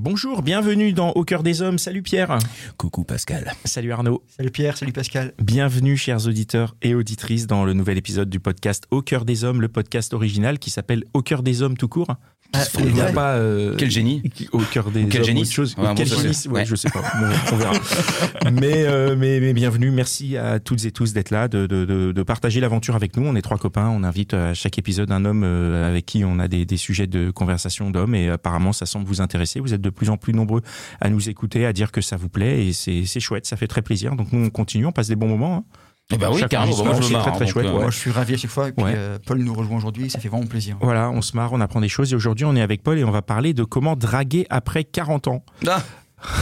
Bonjour, bienvenue dans Au cœur des hommes. Salut Pierre. Coucou Pascal. Salut Arnaud. Salut Pierre, salut Pascal. Bienvenue chers auditeurs et auditrices dans le nouvel épisode du podcast Au cœur des hommes, le podcast original qui s'appelle Au cœur des hommes tout court. Ah, Il n'y a ouais. pas euh, Quel génie au cœur des Quel hommes génie autre chose. Ouais, quel bon, génie ouais, ouais. je sais pas. Bon, on verra. mais, euh, mais mais bienvenue. Merci à toutes et tous d'être là, de, de, de, de partager l'aventure avec nous. On est trois copains. On invite à chaque épisode un homme euh, avec qui on a des, des sujets de conversation d'hommes et apparemment ça semble vous intéresser. Vous êtes de plus en plus nombreux à nous écouter, à dire que ça vous plaît et c'est c'est chouette. Ça fait très plaisir. Donc nous on continue, on passe des bons moments. hein. Eh ben oui, carrément. Moi, je c'est me très, marre. très donc, chouette, euh, ouais. Moi, je suis ravi à chaque fois. Et puis, Ouais. euh, Paul nous rejoint aujourd'hui. Ça fait vraiment plaisir. Voilà, on se marre, on apprend des choses et aujourd'hui on est avec Paul et on va parler de comment draguer après 40 ans. Ah,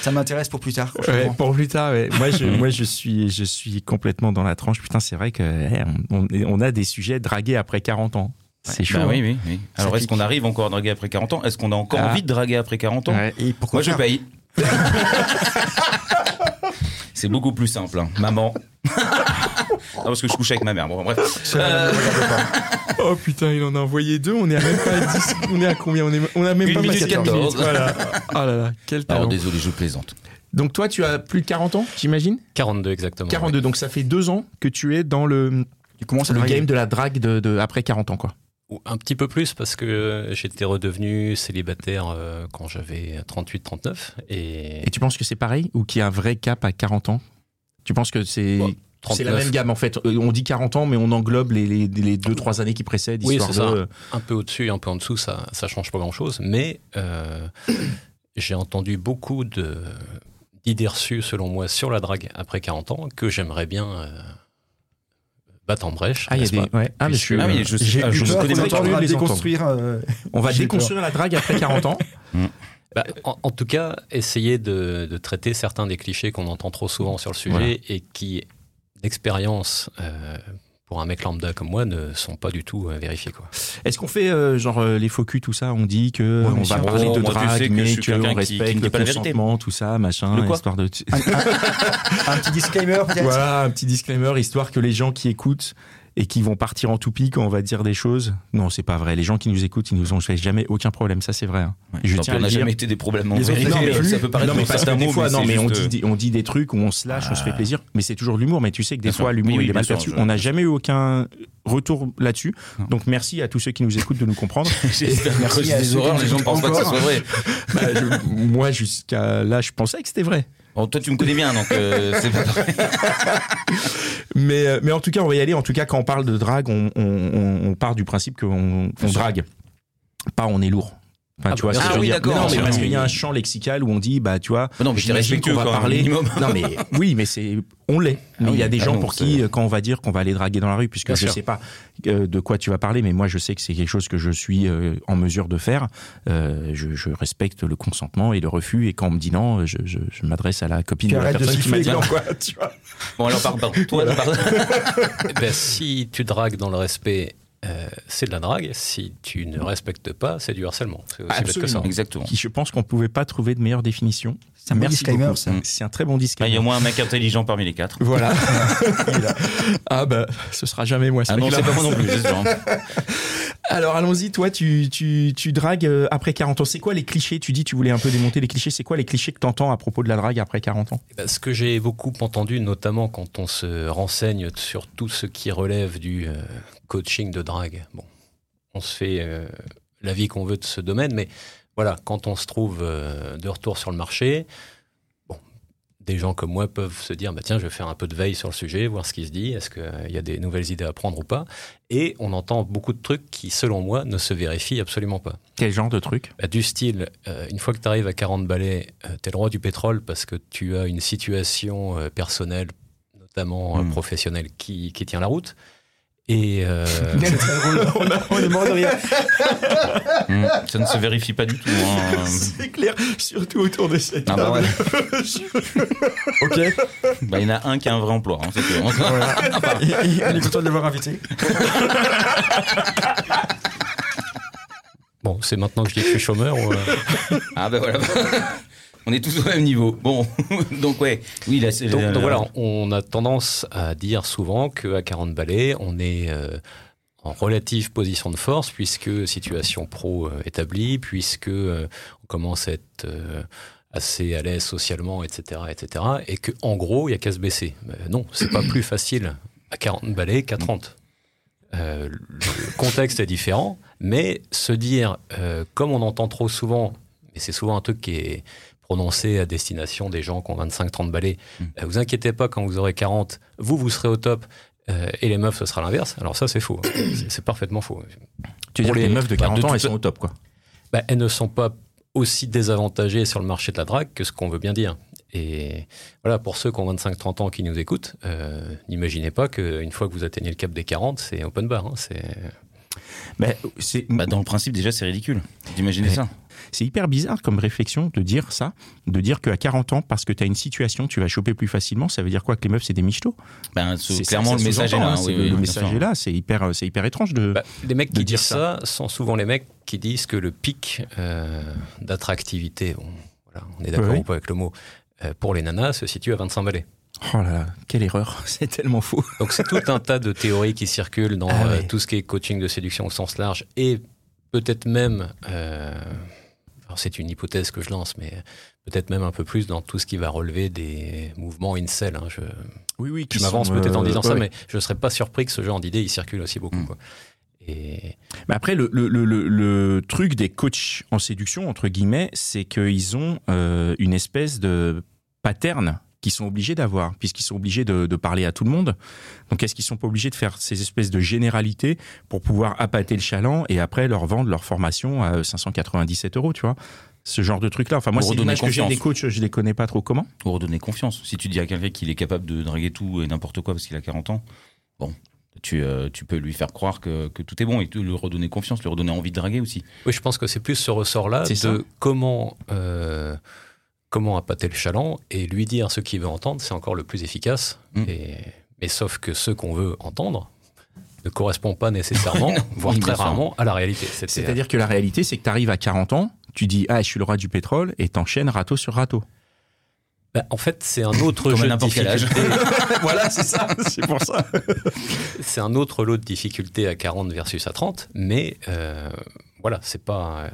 Ça m'intéresse pour plus tard. Ouais, pour plus tard, ouais. moi, je, moi je suis, je suis complètement dans la tranche. Putain, c'est vrai que eh, on, on a des sujets dragués après 40 ans. C'est chaud. bah hein. oui, oui, oui. Alors, est-ce qu'on arrive encore à draguer après 40 ans? Est-ce qu'on a encore Ah. envie de draguer après 40 ans? Ouais. Et pourquoi Moi, je paye. C'est beaucoup plus simple, hein. maman. non, parce que je couche avec ma mère. Bon, bref. Euh, Oh putain, il en a envoyé deux. On est à même pas à 10. On est à combien? On, est, on a même Une pas minute passé 14 quatorze. Voilà. Oh là là, quel talent. Alors, désolé, je plaisante. Donc toi, tu as plus de 40 ans, j'imagine? 42 exactement. 42. Donc ça fait deux ans que tu es dans le, Tu commences à le game de la drague de, de après 40 ans, quoi. Un petit peu plus parce que j'étais redevenu célibataire euh, quand j'avais 38-39 et, Et tu penses que c'est pareil ou qu'il y a un vrai cap à 40 ans? Tu penses que c'est Bon, c'est la 39. même gamme en fait Euh, On dit 40 ans, mais on englobe les, les, les deux trois années qui précèdent. Oui, histoire c'est ça. un peu au-dessus, un peu en dessous, ça ça change pas grand-chose. Mais euh, j'ai entendu beaucoup d'idées reçues selon moi sur la drague après 40 ans que j'aimerais bien euh, battre en brèche. Ah, il y a des. Ouais. Ah, mais je suis- Ah oui, je sais j'ai pas, eu je peur connais qu'on même ait pas. entendu On va les entendre. déconstruire. euh, On va déconstruire la drague après 40 ans. Bah, en, en tout cas, essayer de, de traiter certains des clichés qu'on entend trop souvent sur le sujet Voilà. et qui, d'expérience, euh, pour un mec lambda comme moi, ne sont pas du tout euh, vérifiés. Quoi. Est-ce qu'on fait euh, genre euh, les faux culs, tout ça? On dit que Ouais, on va sûr. parler Oh, de tu sais drague, que mais suis qu'on quelqu'un qui- qui respecte le pas vérité. tout ça, machin, Le quoi histoire de. Un, un- un petit disclaimer peut-être? Voilà, un petit disclaimer, histoire que les gens qui écoutent et qui vont partir en toupie quand on va dire des choses. Non, c'est pas vrai. Les gens qui nous écoutent, ils nous ont fait jamais aucun problème. Ça, c'est vrai. hein. Je tiens pis, à on n'a jamais été des problèmes en vérité. non, mais Ça peut paraître non, mais parce que des fois, non, c'est mais on dit, des- on dit des trucs où on se lâche, on se fait Ah. plaisir, mais c'est toujours l'humour. Mais tu sais que des Bien fois, l'humour Oui, il est mal perçu. je- On n'a jamais eu aucun retour là-dessus. Non. Donc merci à tous ceux qui nous écoutent de nous comprendre. J'espère que Merci à des horreurs, les gens ne pensent pas que écoutent soit vrai. Bah, je- moi, jusqu'à là, je pensais que c'était vrai. Bon, toi, tu me connais bien, donc euh, c'est pas. Mais, euh, mais en tout cas, on va y aller. En tout cas, quand on parle de drague, on, on, on- on part du principe qu'on on drague. Pas on est lourd. Enfin, Ah tu bah, vois veux Ah oui, dire. d'accord. Mais non, mais parce qu'il y a un champ lexical où on dit, bah, tu vois. Non, mais j'imagine respectueux qu'on va parler. Non, mais oui, mais c'est, on l'est. Mais Ah il y a des Ah gens non, pour qui, euh, quand on va dire qu'on va aller draguer dans la rue, puisque Bien je sûr. sais pas euh, de quoi tu vas parler, mais moi, je sais que c'est quelque chose que je suis euh, en mesure de faire. Euh, je, je respecte le consentement et le refus. Et quand on me dit non, je, je, je m'adresse à la copine Tu de la arrêtes de personne qui m'a dit non, quoi. Tu vois. Bon, alors, pardon. Toi, pardon. Eh ben, si tu dragues dans le respect, euh, c'est de la drague. Si tu ne respectes pas, c'est du harcèlement. C'est aussi bête que ça. Absolument. Exactement. Qui, je pense qu'on pouvait pas trouver de meilleure définition. C'est un bon Merci disclaimer, ça. C'est un très bon Ah, Il disclaimer. y a au moins un mec intelligent parmi les quatre. Voilà. ah bah, ce sera jamais moi. ce Ah non, c'est pas moi non plus, sûr. Alors allons-y, toi, tu, tu, tu dragues euh, après 40 ans. C'est quoi les clichés? Tu dis, tu voulais un peu démonter les clichés. C'est quoi les clichés que tu entends à propos de la drague après 40 ans? Eh ben, Ce que j'ai beaucoup entendu, notamment quand on se renseigne sur tout ce qui relève du euh, coaching de drague. Bon, on se fait euh, l'avis qu'on veut de ce domaine, mais voilà, quand on se trouve euh, de retour sur le marché, bon, des gens comme moi peuvent se dire, bah tiens, je vais faire un peu de veille sur le sujet, voir ce qui se dit, est-ce qu'il y a des nouvelles idées à prendre ou pas. Et on entend beaucoup de trucs qui, selon moi, ne se vérifient absolument pas. Quel genre de truc Bah, du style, euh, une fois que tu arrives à 40 balais, euh, tu es le roi du pétrole parce que tu as une situation euh, personnelle, notamment euh, Mm. professionnelle, qui, qui tient la route. Et euh, on, a- on est mort de rire. Hum, Ça ne se vérifie pas du tout. hein. C'est clair, surtout autour de cette Ah bah ouais. Ok. Bah, il y en a un qui a un vrai emploi. hein, c'est tout. on est content de l'avoir invité. bon, c'est maintenant que je dis que je suis chômeur. ou, euh, Ah ben voilà. On est tous au même niveau. Bon, donc ouais, oui, là, c'est Donc, donc voilà, on a tendance à dire souvent qu'à 40 balais, on est euh, en relative position de force, puisque situation pro euh, établie, puisque euh, on commence à être assez à l'aise socialement, etc., etc., et que en gros, il y a qu'à se baisser. Mais non, c'est pas plus facile à 40 balais qu'à 30. Euh, le contexte est différent, mais se dire, euh, comme on entend trop souvent, et c'est souvent un truc qui est prononcé à destination des gens qui ont 25-30 balais, Mm. euh, vous inquiétez pas, quand vous aurez 40, vous, vous serez au top, euh, et les meufs, ce sera l'inverse. Alors ça, c'est faux. C'est- C'est parfaitement faux. Tu veux dire les les- meufs de bah, 40 de ans, elles sont au top, quoi. Bah, elles ne sont pas aussi désavantagées sur le marché de la drague que ce qu'on veut bien dire. Et voilà, pour ceux qui ont 25-30 ans qui nous écoutent, euh, n'imaginez pas qu'une fois que vous atteignez le cap des 40, c'est open bar. hein. c'est... Mais c'est Bah, dans le principe, déjà, c'est ridicule d'imaginer ça. c'est hyper bizarre comme réflexion de dire ça, de dire qu'à 40 ans, parce que tu as une situation, tu vas choper plus facilement. Ça veut dire quoi que les meufs, c'est des michetots Ben, ce- C'est- clairement, ça le message est là. hein, hein, c'est oui, le, oui, le bien message sûr. est là. C'est hyper, c'est hyper étrange de. Bah, les mecs de qui dire disent ça. sont souvent les mecs qui disent que le pic euh, d'attractivité, bon, voilà, on est d'accord Oui. ou pas avec le mot, euh, pour les nanas se situe à 25 balais. Oh là là, quelle erreur C'est tellement faux. Donc c'est tout un tas de théories qui circulent dans Ah euh, tout ce qui est coaching de séduction au sens large et peut-être même, euh, alors c'est une hypothèse que je lance, mais peut-être même un peu plus dans tout ce qui va relever des mouvements incel. Hein. Je, Oui, oui. je m'avance peut-être en disant ça, mais mais je ne serais pas surpris que ce genre d'idée il circule aussi beaucoup. Mm. quoi. Et Mais après, le, le, le, le- le truc des coachs en séduction, entre guillemets, c'est qu'ils ont euh, une espèce de pattern qu'ils sont obligés d'avoir, puisqu'ils sont obligés de, de parler à tout le monde. Donc, est-ce qu'ils sont pas obligés de faire ces espèces de généralités pour pouvoir appâter le chaland et après leur vendre leur formation à 597 euros, tu vois? Ce genre de truc là. Enfin, moi, c'est l'image que j'ai confiance. des coachs, je les connais pas trop comment? Pour redonner confiance. Si tu dis à quelqu'un qu'il est capable de draguer tout et n'importe quoi parce qu'il a 40 ans, bon, tu, euh, tu peux lui faire croire que, que tout est bon et lui redonner confiance, lui redonner envie de draguer aussi. oui, je pense que c'est plus ce ressort-là ça. de comment, euh, comment appâter le chaland et lui dire ce qu'il veut entendre, c'est encore le plus efficace. Mm. Et, mais sauf que ce qu'on veut entendre ne correspond pas nécessairement, voire Oui, très rarement, à la réalité. C'est-à-dire que la réalité, c'est que tu arrives à 40 ans, tu dis ah je suis le roi du pétrole et t'enchaînes râteau sur râteau. Bah, en fait, c'est un autre jeu de difficulté. voilà, c'est ça, c'est pour ça. c'est un autre lot de difficultés à 40 versus à 30, mais euh, voilà, c'est pas. euh,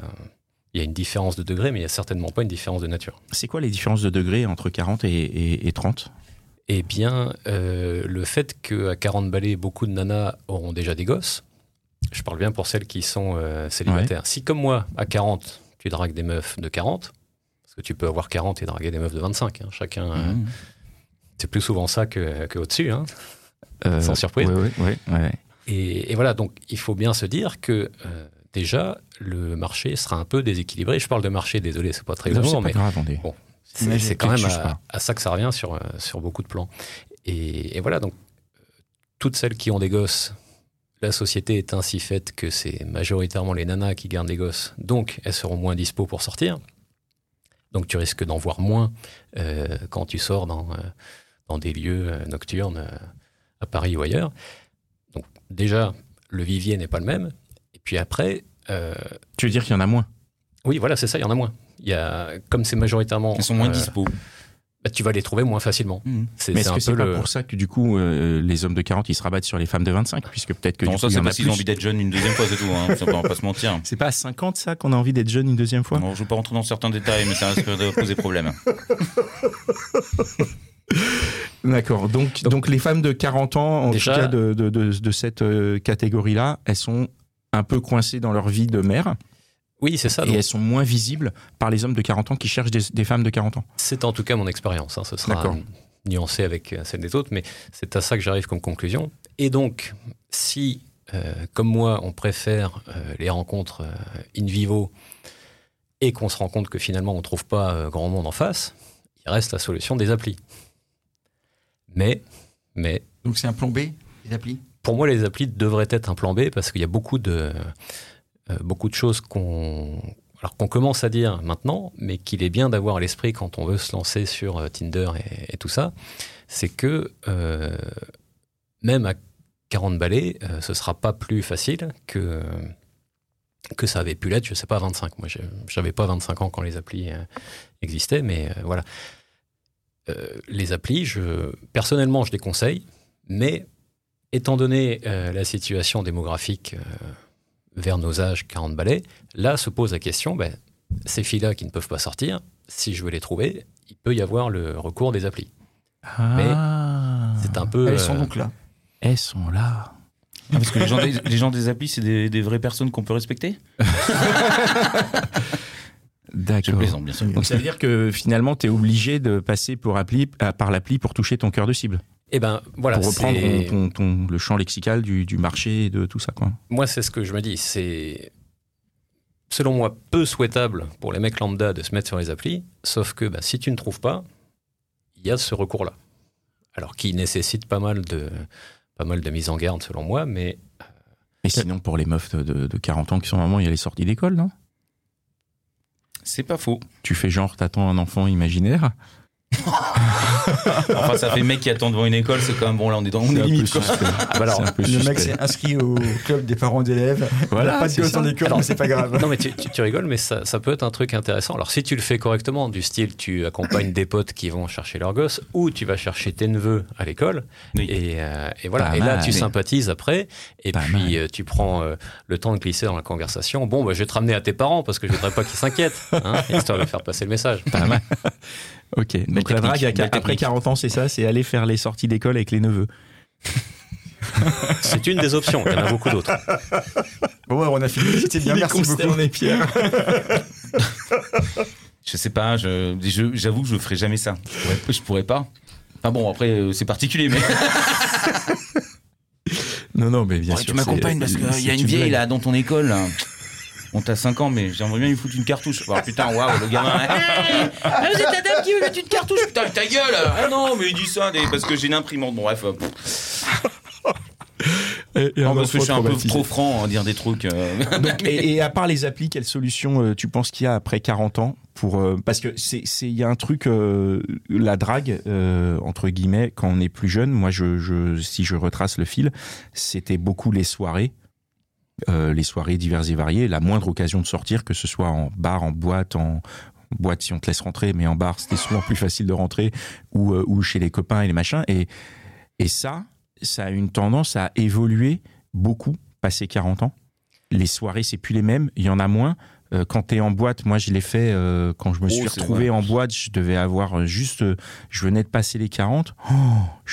Il y a une différence de degré, mais il y a certainement pas une différence de nature. C'est quoi les différences de degrés entre 40 et, et- et 30 Eh bien, euh, le fait qu'à 40 balais, beaucoup de nanas auront déjà des gosses, je parle bien pour celles qui sont euh, célibataires. Si, comme moi, à 40, tu dragues des meufs de 40, parce que tu peux avoir 40 et draguer des meufs de 25, hein, chacun. euh, Mmh. c'est plus souvent ça que, que au-dessus. hein. Euh, Sans surprise. Ouais, ouais, ouais. Et, et voilà, donc il faut bien se dire que déjà, le marché sera un peu déséquilibré. Je parle de marché, désolé, c'est pas très Non, pas mais grave, Bon. C'est quand même à, ça que ça revient sur, euh, sur beaucoup de plans. Et, et voilà, donc toutes celles qui ont des gosses, la société est ainsi faite que c'est majoritairement les nanas qui gardent les gosses, donc elles seront moins dispo pour sortir. Donc tu risques d'en voir moins euh, quand tu sors dans, euh, dans des lieux nocturnes euh, à Paris ou ailleurs. Donc déjà, le vivier n'est pas le même. Puis après, euh, Tu veux dire qu'il y en a moins? Oui, voilà, c'est ça, il y en a moins. Il y a, comme c'est majoritairement. Ils sont moins euh, dispo. bah, tu vas les trouver moins facilement. Mmh. C'est Mais c'est est-ce que c'est peu pas le. pour ça que du coup euh, les hommes de 40 ils se rabattent sur les femmes de 25 puisque peut-être que Non, du ça, c'est parce qu'ils ont envie d'être jeunes une deuxième fois, c'est tout. Hein. Ça, on va pas se mentir. C'est pas à 50 ça qu'on a envie d'être jeune une deuxième fois? Non, je ne veux pas rentrer dans certains détails, mais ça risque de poser problème. D'accord. Donc, donc les femmes de 40 ans, en Déjà- tout cas de, de, de, de cette euh, catégorie-là, elles sont un peu coincées dans leur vie de mère Oui, c'est ça. et donc elles sont moins visibles par les hommes de 40 ans qui cherchent des, des femmes de 40 ans. C'est en tout cas mon expérience. hein. Ce sera nuancé avec euh, celle des autres, mais c'est à ça que j'arrive comme conclusion. Et donc, si, euh, comme moi, on préfère euh, les rencontres euh, in vivo et qu'on se rend compte que finalement on ne trouve pas euh, grand monde en face, il reste la solution des applis. Mais, mais Donc c'est un plan B, les applis? Pour moi, les applis devraient être un plan B parce qu'il y a beaucoup de, euh, beaucoup de choses qu'on qu'on commence à dire maintenant, mais qu'il est bien d'avoir à l'esprit quand on veut se lancer sur euh, Tinder et, tout ça, c'est que euh, même à 40 balais, euh, ce sera pas plus facile que, que ça avait pu l'être, je sais pas, à 25. Moi, j'avais pas 25 ans quand les applis existaient, mais voilà. Les applis, personnellement, je les conseille, mais étant donné euh, la situation démographique euh, vers nos âges 40 balais, là se pose la question, ben, ces filles-là qui ne peuvent pas sortir, si je veux les trouver, il peut y avoir le recours des applis. Ah. C'est un peu... Elles sont euh, donc là. Elles sont là. Ah, Parce que les gens des, les gens des applis, c'est des, des vraies personnes qu'on peut respecter? Je D'accord. plaisante, bien sûr. Donc ça veut dire que finalement, tu es obligé de passer pour appli, par l'appli pour toucher ton cœur de cible. Eh ben voilà, pour reprendre c'est- ton, ton- le champ lexical du, du marché et de tout ça. Quoi. moi c'est ce que je me dis, c'est selon moi peu souhaitable pour les mecs lambda de se mettre sur les applis, sauf que ben, si tu ne trouves pas, il y a ce recours-là. Alors qui nécessite pas mal de pas mal de mise en garde selon moi, mais Et sinon, pour les meufs de, de- de 40 ans qui sont vraiment, il y a les sorties d'école, non? C'est pas faux. Tu fais genre, t'attends un enfant imaginaire Enfin, ça fait mec qui attend devant une école, c'est quand même bon, là on est dans on est limite. quoi. alors, Le mec s'est inscrit au club des parents d'élèves. Voilà, pas de gosse école, mais c'est pas grave. Non, mais tu, tu- tu rigoles, mais ça, ça peut être un truc intéressant. Alors, si tu le fais correctement, du style, tu accompagnes des potes qui vont chercher leurs gosses, ou tu vas chercher tes neveux à l'école, Oui. et, euh, et voilà. Pas et là, mal. tu sympathises après, et Pas puis euh, tu prends euh, le temps de glisser dans la conversation. Bon, bah, je vais te ramener à tes parents parce que je voudrais pas qu'ils s'inquiètent, hein, histoire de faire passer le message. Pas mal. Ok, donc la drague, après technique. 40 ans, c'est ça, c'est aller faire les sorties d'école avec les neveux. C'est une des options. Il y en a beaucoup d'autres. Bon, ouais, on a fini. C'était bien, merci beaucoup. Pierre. Je sais pas, je- je- j'avoue que je ferai jamais ça. Je pourrais, je pourrais pas. Enfin bon, après, euh, c'est particulier, mais. Non, non, mais bien Ouais, sûr. tu m'accompagnes parce qu'il y a une vieille blague. là dans ton école. Là. On t'a 5 ans, mais j'aimerais bien lui foutre une cartouche. Oh, putain, waouh, le gamin. Hey, ah, vous êtes la dame qui veut mettre une cartouche. Putain, ta gueule. Ah non, mais il dit ça des- parce que j'ai une imprimante. Bon, bref. euh, Et- et non, un parce que je suis un peu trop franc à dire des trucs. euh. Donc, et, et à part les applis, quelle solution euh, tu penses qu'il y a après 40 ans pour euh, parce que c'est il y a un truc euh, la drague euh, entre guillemets quand on est plus jeune. Moi, je, je si je retrace le fil, c'était beaucoup les soirées. Euh, les soirées diverses et variées, la moindre occasion de sortir, que ce soit en bar, en boîte, en boîte si on te laisse rentrer, mais en bar c'était souvent plus facile de rentrer, ou, euh, ou chez les copains et les machins. Et, et ça, ça a une tendance à évoluer beaucoup passé 40 ans. Les soirées, c'est plus les mêmes, il y en a moins. Euh, quand tu es en boîte, moi je l'ai fait quand je me Oh, suis retrouvé vrai. en boîte, je devais avoir juste, je venais de passer les 40. Oh,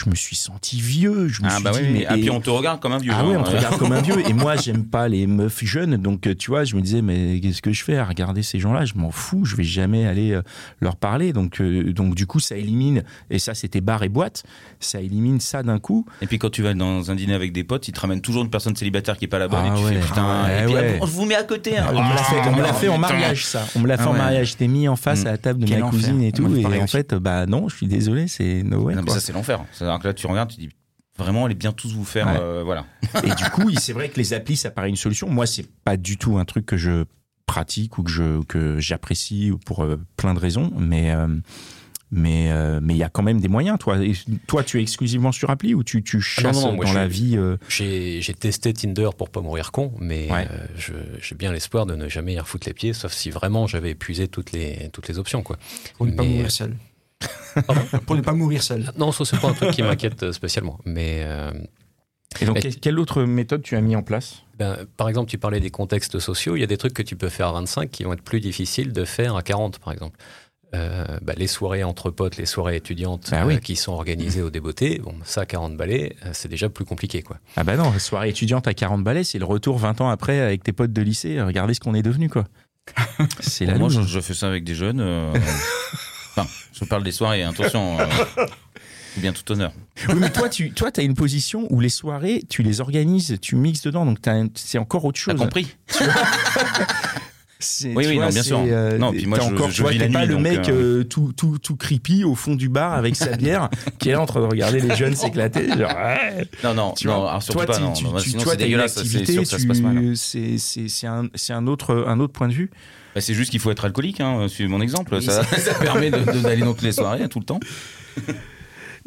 je me suis senti vieux. Je me Ah suis bah dit, oui, mais mais- ah, et- puis on te regarde comme un vieux. ah hein, oui, on te regarde comme un vieux. Et moi, j'aime pas les meufs jeunes. Donc, euh, tu vois, je me disais, mais qu'est-ce que je fais à regarder ces gens-là? Je m'en fous. Je vais jamais aller euh, leur parler. Donc, euh, donc, du coup, ça élimine. Et ça, c'était bar et boîte. Ça élimine ça d'un coup. Et puis quand tu vas dans un dîner avec des potes, ils te ramènent toujours une personne célibataire qui est pas là-bas Ah et tu ouais. fais putain. Ah ouais, et puis, ouais. ah, on vous met à côté. hein. on me l'a fait, on me l'a fait en mariage, ça. On me l'a fait en mariage. J'étais mis en face Mm. à la table de ma cousine et tout. Et en fait, bah non, je suis désolé, c'est no way. Non, mais quoi. ça c'est l'enfer. C'est-à-dire que là tu regardes, tu dis vraiment, allez bien tous vous faire, Ouais. euh, voilà. Et du coup, c'est vrai que les applis, ça paraît une solution. Moi, c'est pas du tout un truc que je pratique ou que je que j'apprécie pour euh, plein de raisons, mais euh, mais euh, mais il y a quand même des moyens. Toi, Et toi, tu es exclusivement sur appli ou tu tu chasses non, non, moi, dans la vie euh, J'ai testé Tinder pour pas mourir con, mais Ouais. euh, j'ai bien l'espoir de ne jamais y refoutre les pieds, sauf si vraiment j'avais épuisé toutes les, toutes les options. Quoi. Pour ne pas mourir seul. Pour ne pas mourir seul. Non, ça, c'est pas un truc qui m'inquiète euh, spécialement. Mais euh, Et donc, Mais- quelle- quelle autre méthode tu as mis en place? Ben, par exemple, tu parlais des contextes sociaux. Il y a des trucs que tu peux faire à 25 qui vont être plus difficiles de faire à 40, par exemple. Euh, ben, les soirées entre potes, les soirées étudiantes Bah oui. euh, qui sont organisées au débeauté, bon, ça, à 40 balais, euh, c'est déjà plus compliqué. Quoi. Ah bah non, soirée étudiante à 40 balais, c'est le retour 20 ans après avec tes potes de lycée. Regardez ce qu'on est devenu, quoi. C'est la Bon, moi je fais ça avec des jeunes. Enfin, je parle des soirées, attention. euh, ou bien tout honneur. Oui, mais toi, tu toi, as une position où les soirées, tu les organises, tu mixes dedans, donc t'as c'est encore autre T'as chose. compris C'est- Oui, oui, vois, non, bien sûr. euh, Non, puis moi, je- encore, je vis la pas le mec euh, euh, tout, tout, tout creepy au fond du bar avec sa bière qui est là en train de regarder les jeunes s'éclater. Genre, ouais. Non, non, Tu non, alors surtout toi, pas, tu- non. tu- non, tu- sinon, c'est t'as dégueulasse, c'est sûr que ça se passe mal. hein. un, c'est un autre, un autre point de vue. Bah, c'est juste qu'il faut être alcoolique, hein, suivez mon exemple. Oui, ça, ça permet d'aller dans toutes les soirées, tout le temps.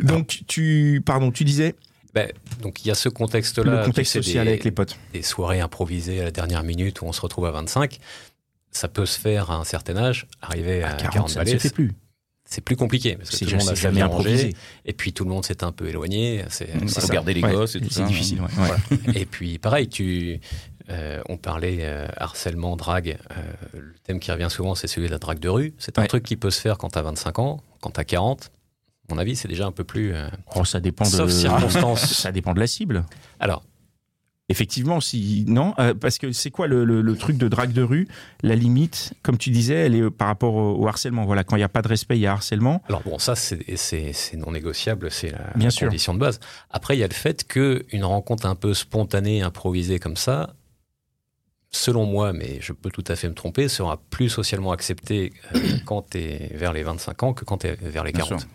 Donc, tu, pardon, tu disais Ben, donc il y a ce contexte-là. le contexte tu sais, social des- avec les potes. des soirées improvisées à la dernière minute où on se retrouve à 25. Ça peut se faire à un certain âge. Arriver à, 40, ça ne balais, se fait plus. c'est plus compliqué parce que tout le monde a jamais improvisé. et puis tout le monde s'est un peu éloigné. C'est ça. garder les Ouais, gosses et tout C'est ça. difficile, ouais. ouais. Voilà. et puis pareil, tu, euh, on parlait euh, harcèlement, drague. euh, le thème qui revient souvent, c'est celui de la drague de rue. C'est un Ouais. truc qui peut se faire quand tu as 25 ans, quand tu as 40. À mon avis, c'est déjà un peu plus. Oh, ça dépend de. Sauf circonstances. Ça dépend de la cible. Alors, Effectivement, si non, parce que c'est quoi le, le- le truc de drague de rue? La limite, comme tu disais, elle est par rapport au, au harcèlement. Voilà, quand il n'y a pas de respect, il y a harcèlement. Alors bon, ça c'est non négociable, c'est la, Bien la condition de base. Après, il y a le fait qu'une rencontre un peu spontanée, improvisée comme ça, selon moi, mais je peux tout à fait me tromper, sera plus socialement acceptée euh, quand tu es vers les 25 ans que quand tu es vers les Bien 40. sûr.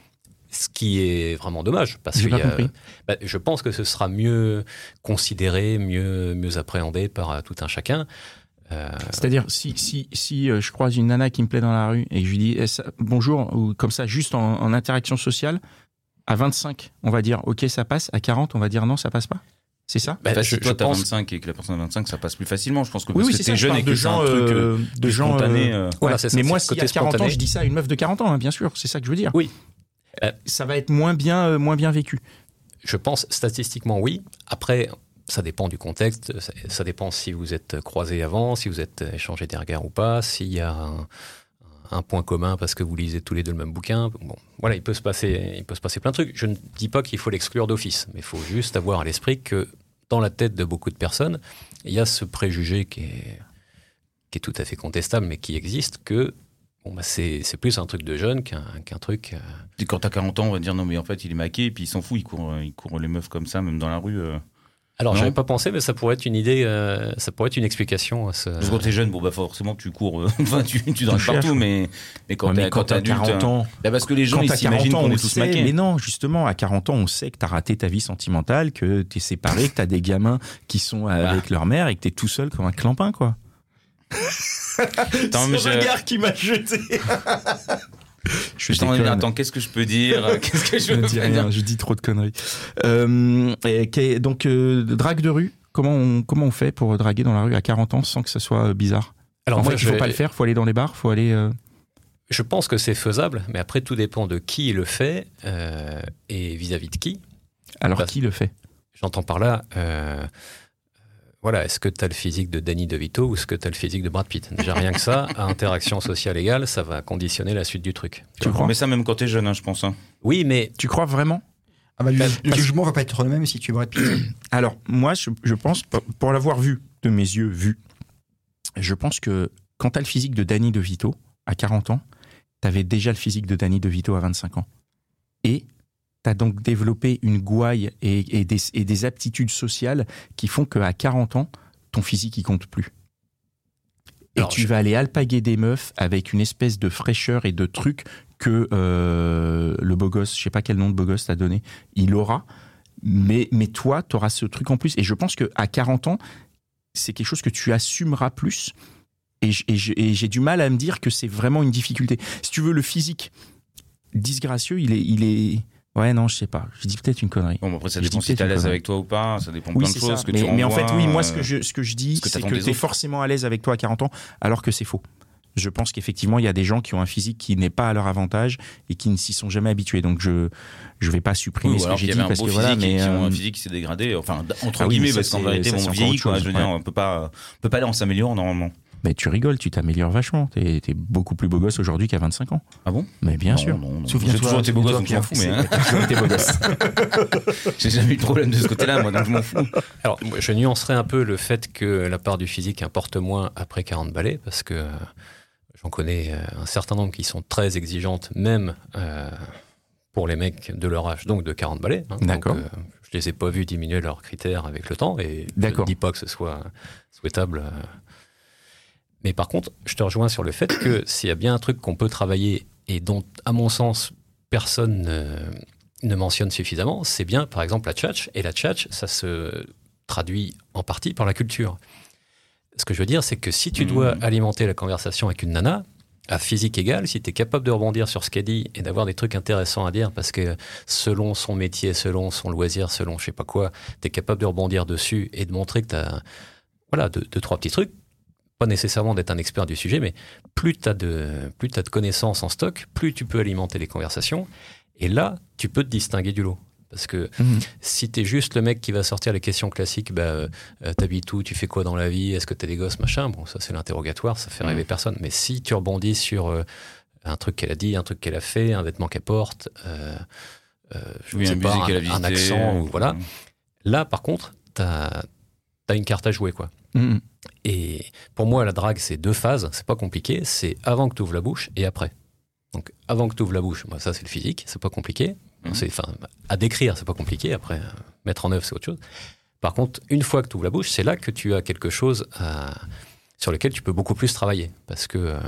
Ce qui est vraiment dommage, parce que bah, je pense que ce sera mieux considéré, mieux, mieux appréhendé par euh, tout un chacun. Euh, C'est-à-dire, si, si, si je croise une nana qui me plaît dans la rue et que je lui dis eh, ça- bonjour, ou comme ça, juste en, en interaction sociale, à 25, on va dire ok, ça passe. À 40, on va dire non, ça passe pas. C'est ça bah, Enfin, je- si toi je t'as pense- 25 et que la personne a 25, ça passe plus facilement. Je pense que Oui, parce oui, que c'est t'es je jeune et de que c'est un gens, truc euh, euh, de plus gens. spontané. euh, euh, Voilà, ouais. c'est ça, Mais moi, si côté à 40 ans, je dis ça à une meuf de 40 ans, hein, bien sûr, c'est ça que je veux dire. Oui. Euh, Ça va être moins bien, euh, moins bien vécu. Je pense statistiquement oui. Après, ça dépend du contexte. Ça, ça dépend si vous êtes croisés avant, si vous êtes échangé des regards ou pas, s'il y a un, un point commun parce que vous lisez tous les deux le même bouquin. Bon, voilà, il peut se passer, il peut se passer plein de trucs. Je ne dis pas qu'il faut l'exclure d'office, mais il faut juste avoir à l'esprit que dans la tête de beaucoup de personnes, il y a ce préjugé qui est, qui est tout à fait contestable, mais qui existe que bon, bah, c'est plus un truc de jeune qu'un truc. euh, Quand t'as 40 ans, on va dire non, mais en fait, il est maqué et puis il s'en fout, il court, il court les meufs comme ça, même dans la rue. euh. Alors, j'avais pas pensé, mais ça pourrait être une idée, euh, ça pourrait être une explication à ce. Parce que quand t'es jeune, bon, bah forcément, tu cours, euh, enfin, tu, tu dragues partout, mais, mais quand Ouais, t'as adulte. 40 ans, bah, parce que les gens, quand ils t'as 40 s'imaginent ans, qu'on on est le tous sait, maqués. mais non, justement, à 40 ans, on sait que t'as raté ta vie sentimentale, que t'es séparé, que t'as des gamins qui sont avec leur mère et que t'es tout seul comme un clampin, quoi. Attends, mais Ce je- regard qui m'a jeté. je Putain, déconne. attends, qu'est-ce que je peux dire? Qu'est-ce que je Je ne peux dis dire? rien, je dis trop de conneries. Euh, et donc, euh, drague de rue, comment on, comment on fait pour draguer dans la rue à 40 ans sans que ça soit euh, bizarre? Alors, En moi, fait, il je, faut pas le faire, faut aller dans les bars, faut aller... euh, je pense que c'est faisable, mais après, tout dépend de qui le fait euh, et vis-à-vis de qui. Alors, qui le fait? J'entends par là, voilà, est-ce que tu as le physique de Danny DeVito ou est-ce que tu as le physique de Brad Pitt? Déjà, rien que ça, à interaction sociale égale, ça va conditionner la suite du truc. Tu crois? Mais ça, même quand t'es jeune, hein, je pense. hein. Oui, mais Tu crois vraiment? Ah bah, le, Bah, le parce- jugement va pas être le même si tu es Brad Pitt. Alors, moi, je, je pense, pour- pour l'avoir vu, de mes yeux vu, je pense que quand tu as le physique de Danny DeVito à 40 ans, tu avais déjà le physique de Danny DeVito à 25 ans. Et tu as donc développé une gouaille et, et des, et des aptitudes sociales qui font qu'à 40 ans, ton physique, il compte plus. Et Alors, tu je- vas aller alpaguer des meufs avec une espèce de fraîcheur et de truc que euh, le beau gosse, je sais pas quel nom de beau gosse t'as donné, il aura. Mais, mais toi, tu auras ce truc en plus. Et je pense qu'à 40 ans, c'est quelque chose que tu assumeras plus. Et j'ai du mal à me dire que c'est vraiment une difficulté. Si tu veux, le physique disgracieux, il est. Il est... Ouais, non, je sais pas. Je dis peut-être une connerie. Bon, bah, après, ça dépend si t'es à l'aise avec toi ou pas, ça dépend de Oui, plein de choses que mais, tu mais en fait, oui, moi, ce que je, ce que je dis, c'est que des tu es autres. forcément à l'aise avec toi à 40 ans, alors que c'est faux. Je pense qu'effectivement, il y a des gens qui ont un physique qui n'est pas à leur avantage et qui ne s'y sont jamais habitués. Donc, je je vais pas supprimer Oui, ce que j'ai dit un parce que voilà, mais qui ont euh, un physique qui s'est dégradé, enfin, entre Ah oui, guillemets, parce qu'en vérité, on vieillit, autre quoi. chose, Je veux dire, ouais. on peut pas, on peut pas aller en s'améliorant normalement. Mais tu rigoles, tu t'améliores vachement. T'es es beaucoup plus beau gosse aujourd'hui qu'à 25 ans. Ah bon? Mais bien Non, sûr. Souviens-toi- J'ai toujours été beau gosse, donc je m'en souviens-toi, fous, mais hein. Pierre, c'est- t'as toujours été beau gosse. j'ai jamais eu de problème de ce côté-là, moi, donc je m'en fous. Alors, je nuancerais un peu le fait que la part du physique importe moins après 40 balais, parce que euh, j'en connais euh, un certain nombre qui sont très exigeantes, même euh, pour les mecs de leur âge, donc de 40 balais. hein. D'accord. euh, je les ai pas vus diminuer leurs critères avec le temps, et je ne dis pas que ce soit souhaitable. euh. Mais par contre, je te rejoins sur le fait que s'il y a bien un truc qu'on peut travailler et dont, à mon sens, personne ne, ne mentionne suffisamment, c'est bien, par exemple, la tchatch. Et la tchatch, ça se traduit en partie par la culture. Ce que je veux dire, c'est que si tu dois alimenter la conversation avec une nana, à physique égale, si tu es capable de rebondir sur ce qu'elle dit et d'avoir des trucs intéressants à dire, parce que selon son métier, selon son loisir, selon je sais pas quoi, tu es capable de rebondir dessus et de montrer que tu as voilà, deux, deux, trois petits trucs, pas nécessairement d'être un expert du sujet, mais plus tu as, de, plus as de connaissances en stock, plus tu peux alimenter les conversations. Et là, tu peux te distinguer du lot. Parce que Mhm. si t'es juste le mec qui va sortir les questions classiques, bah, euh, t'habites où, tu fais quoi dans la vie, est-ce que t'as des gosses, machin, bon, ça c'est l'interrogatoire, ça fait rêver personne. Mais si tu rebondis sur euh, un truc qu'elle a dit, un truc qu'elle a fait, un vêtement qu'elle porte, euh, euh, je Oui, ne sais un pas, un, accent, ou euh, voilà. Là, par contre, t'as as une carte à jouer, quoi. Mhm. Et pour moi, la drague, c'est deux phases, c'est pas compliqué, c'est avant que tu ouvres la bouche et après. Donc, avant que tu ouvres la bouche, moi, ça c'est le physique, c'est pas compliqué. Mhm. C'est, enfin, à décrire, c'est pas compliqué. Après, euh, mettre en œuvre, c'est autre chose. Par contre, une fois que tu ouvres la bouche, c'est là que tu as quelque chose à- sur lequel tu peux beaucoup plus travailler. Parce que euh,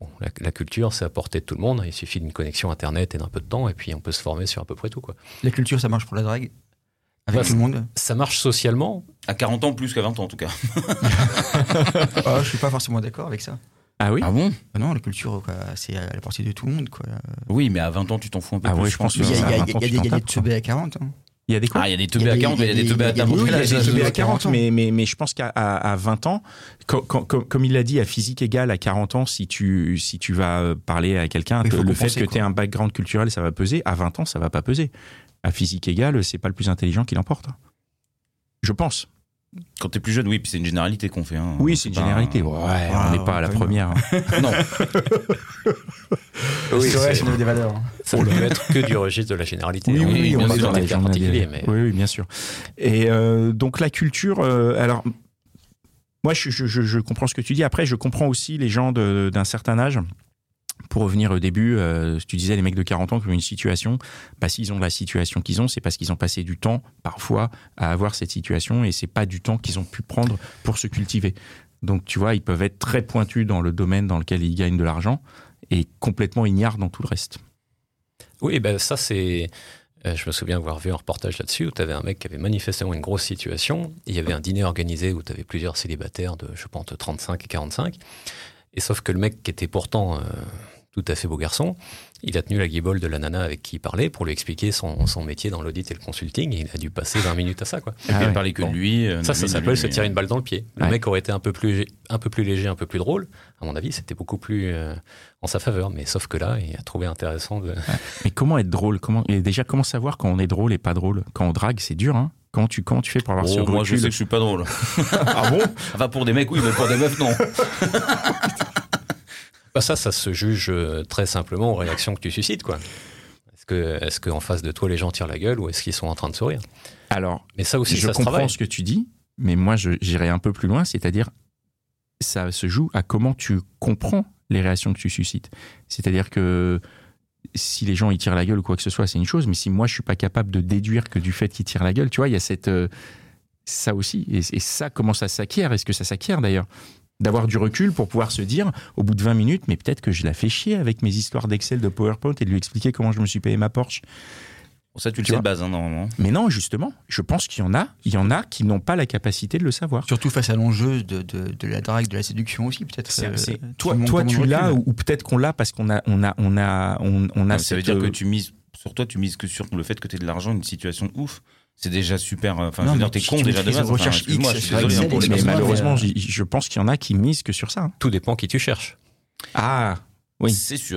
bon, la, la culture, c'est à portée de tout le monde. Il suffit d'une connexion Internet et d'un peu de temps, et puis on peut se former sur à peu près tout. Quoi. La culture, ça marche pour la drague? Avec Bah, tout le monde Ça marche socialement, À 40 ans plus qu'à 20 ans en tout cas. ah, Je suis pas forcément d'accord avec ça. Ah oui Ah bon Ah non, la culture, quoi, c'est à la portée de tout le monde. Quoi. Oui, mais à 20 ans tu t'en fous un peu Ah plus. ouais, je pense que Il y y y a 20 ans, des- y a teubés à 40. hein. Il y a des quoi Ah, il y a des teubés à des- 40, mais il y a des teubés à il y a table. des- Oui, il y a des teubés à teubés 40, mais, mais, mais je pense qu'à à, à 20 ans, comme, comme il l'a dit, à physique égale, à 40 ans, si tu, si tu vas euh, parler à quelqu'un, le fait que tu aies un background culturel, ça va peser. À 20 ans, ça va pas peser. À physique égale, c'est pas le plus intelligent qui l'emporte. Je pense. Quand t'es plus jeune, oui, puis c'est une généralité qu'on fait. hein. Oui, c'est une pas généralité. Ouais, Ah, on n'est pas à la première. hein. Non, Oui, c'est vrai, c'est- des valeurs. hein. ça ne peut être que du registre de la généralité. Oui, On oui, est on bien est sûr dans des les cas gens particuliers, mais Oui, oui, bien sûr. Et euh, donc la culture, euh, alors moi je, je- je- je comprends ce que tu dis. Après, je comprends aussi les gens d'un certain âge. Pour revenir au début, euh, tu disais les mecs de 40 ans qui ont une situation. Bah, s'ils ont la situation qu'ils ont, c'est parce qu'ils ont passé du temps parfois à avoir cette situation et c'est pas du temps qu'ils ont pu prendre pour se cultiver. Donc tu vois, ils peuvent être très pointus dans le domaine dans lequel ils gagnent de l'argent et complètement ignares dans tout le reste. Oui, ben ça c'est. euh, Je me souviens avoir vu un reportage là-dessus où tu avais un mec qui avait manifestement une grosse situation. Il y avait un dîner organisé où tu avais plusieurs célibataires de, je pense, entre 35 et 45. Et sauf que le mec qui était pourtant euh, tout à fait beau garçon, il a tenu la guibole de la nana avec qui il parlait pour lui expliquer son, son métier dans l'audit et le consulting. Et il a dû passer 20 minutes à ça, quoi. et puis Ah ouais. parlait que de Bon. lui. euh, Ça, ça s'appelle se tirer une balle dans le pied. Le Ouais. mec aurait été un peu plus, un peu plus léger, un peu plus drôle. À mon avis, c'était beaucoup plus euh, en sa faveur. Mais sauf que là, il a trouvé intéressant de. Mais comment être drôle? Comment... et Déjà, comment savoir quand on est drôle et pas drôle? Quand on drague, c'est dur, hein Comment tu, comment tu fais pour avoir ce Oh, moi je recul sais que je suis pas drôle. Ah bon Enfin pour des mecs oui, mais pour des meufs non. Bah ça, ça se juge euh, très simplement aux réactions que tu suscites, quoi. Est-ce que, est-ce qu'en face de toi, les gens tirent la gueule ou est-ce qu'ils sont en train de sourire? Alors, Mais ça aussi, je ça se comprends travaille. ce que tu dis, mais moi, je- j'irai un peu plus loin, c'est-à-dire, ça se joue à comment tu comprends les réactions que tu suscites. C'est-à-dire que si les gens ils tirent la gueule ou quoi que ce soit, c'est une chose, mais si moi je suis pas capable de déduire que du fait qu'ils tirent la gueule, tu vois, il y a cette euh, ça aussi, et, ça comment ça s'acquiert? Est-ce que ça s'acquiert d'ailleurs? D'avoir du recul pour pouvoir se dire, au bout de 20 minutes, mais peut-être que je la fais chier avec mes histoires d'Excel, de PowerPoint et de lui expliquer comment je me suis payé ma Porsche. Bon, ça tu le sais de base hein, normalement. Mais non, justement, je pense qu'il y en a, il y en a qui n'ont pas la capacité de le savoir. Surtout face à l'enjeu de, de, de la drague, de la séduction aussi, peut-être. Euh, toi, toi tu l'as ou, ou peut-être qu'on l'a parce qu'on a, on a, on a, on, on a Non, ça veut cette, dire que euh, tu mises sur toi, tu mises que sur le fait que tu aies de l'argent, une situation ouf. C'est déjà super. euh, Enfin, Non, je veux dire, t'es con déjà de base. Enfin, recherche excuse-moi, X je suis désolé hein, pour les mais malheureusement, euh, je pense qu'il y en a qui misent que sur ça. hein. Tout dépend qui tu cherches. Ah, oui. C'est sûr.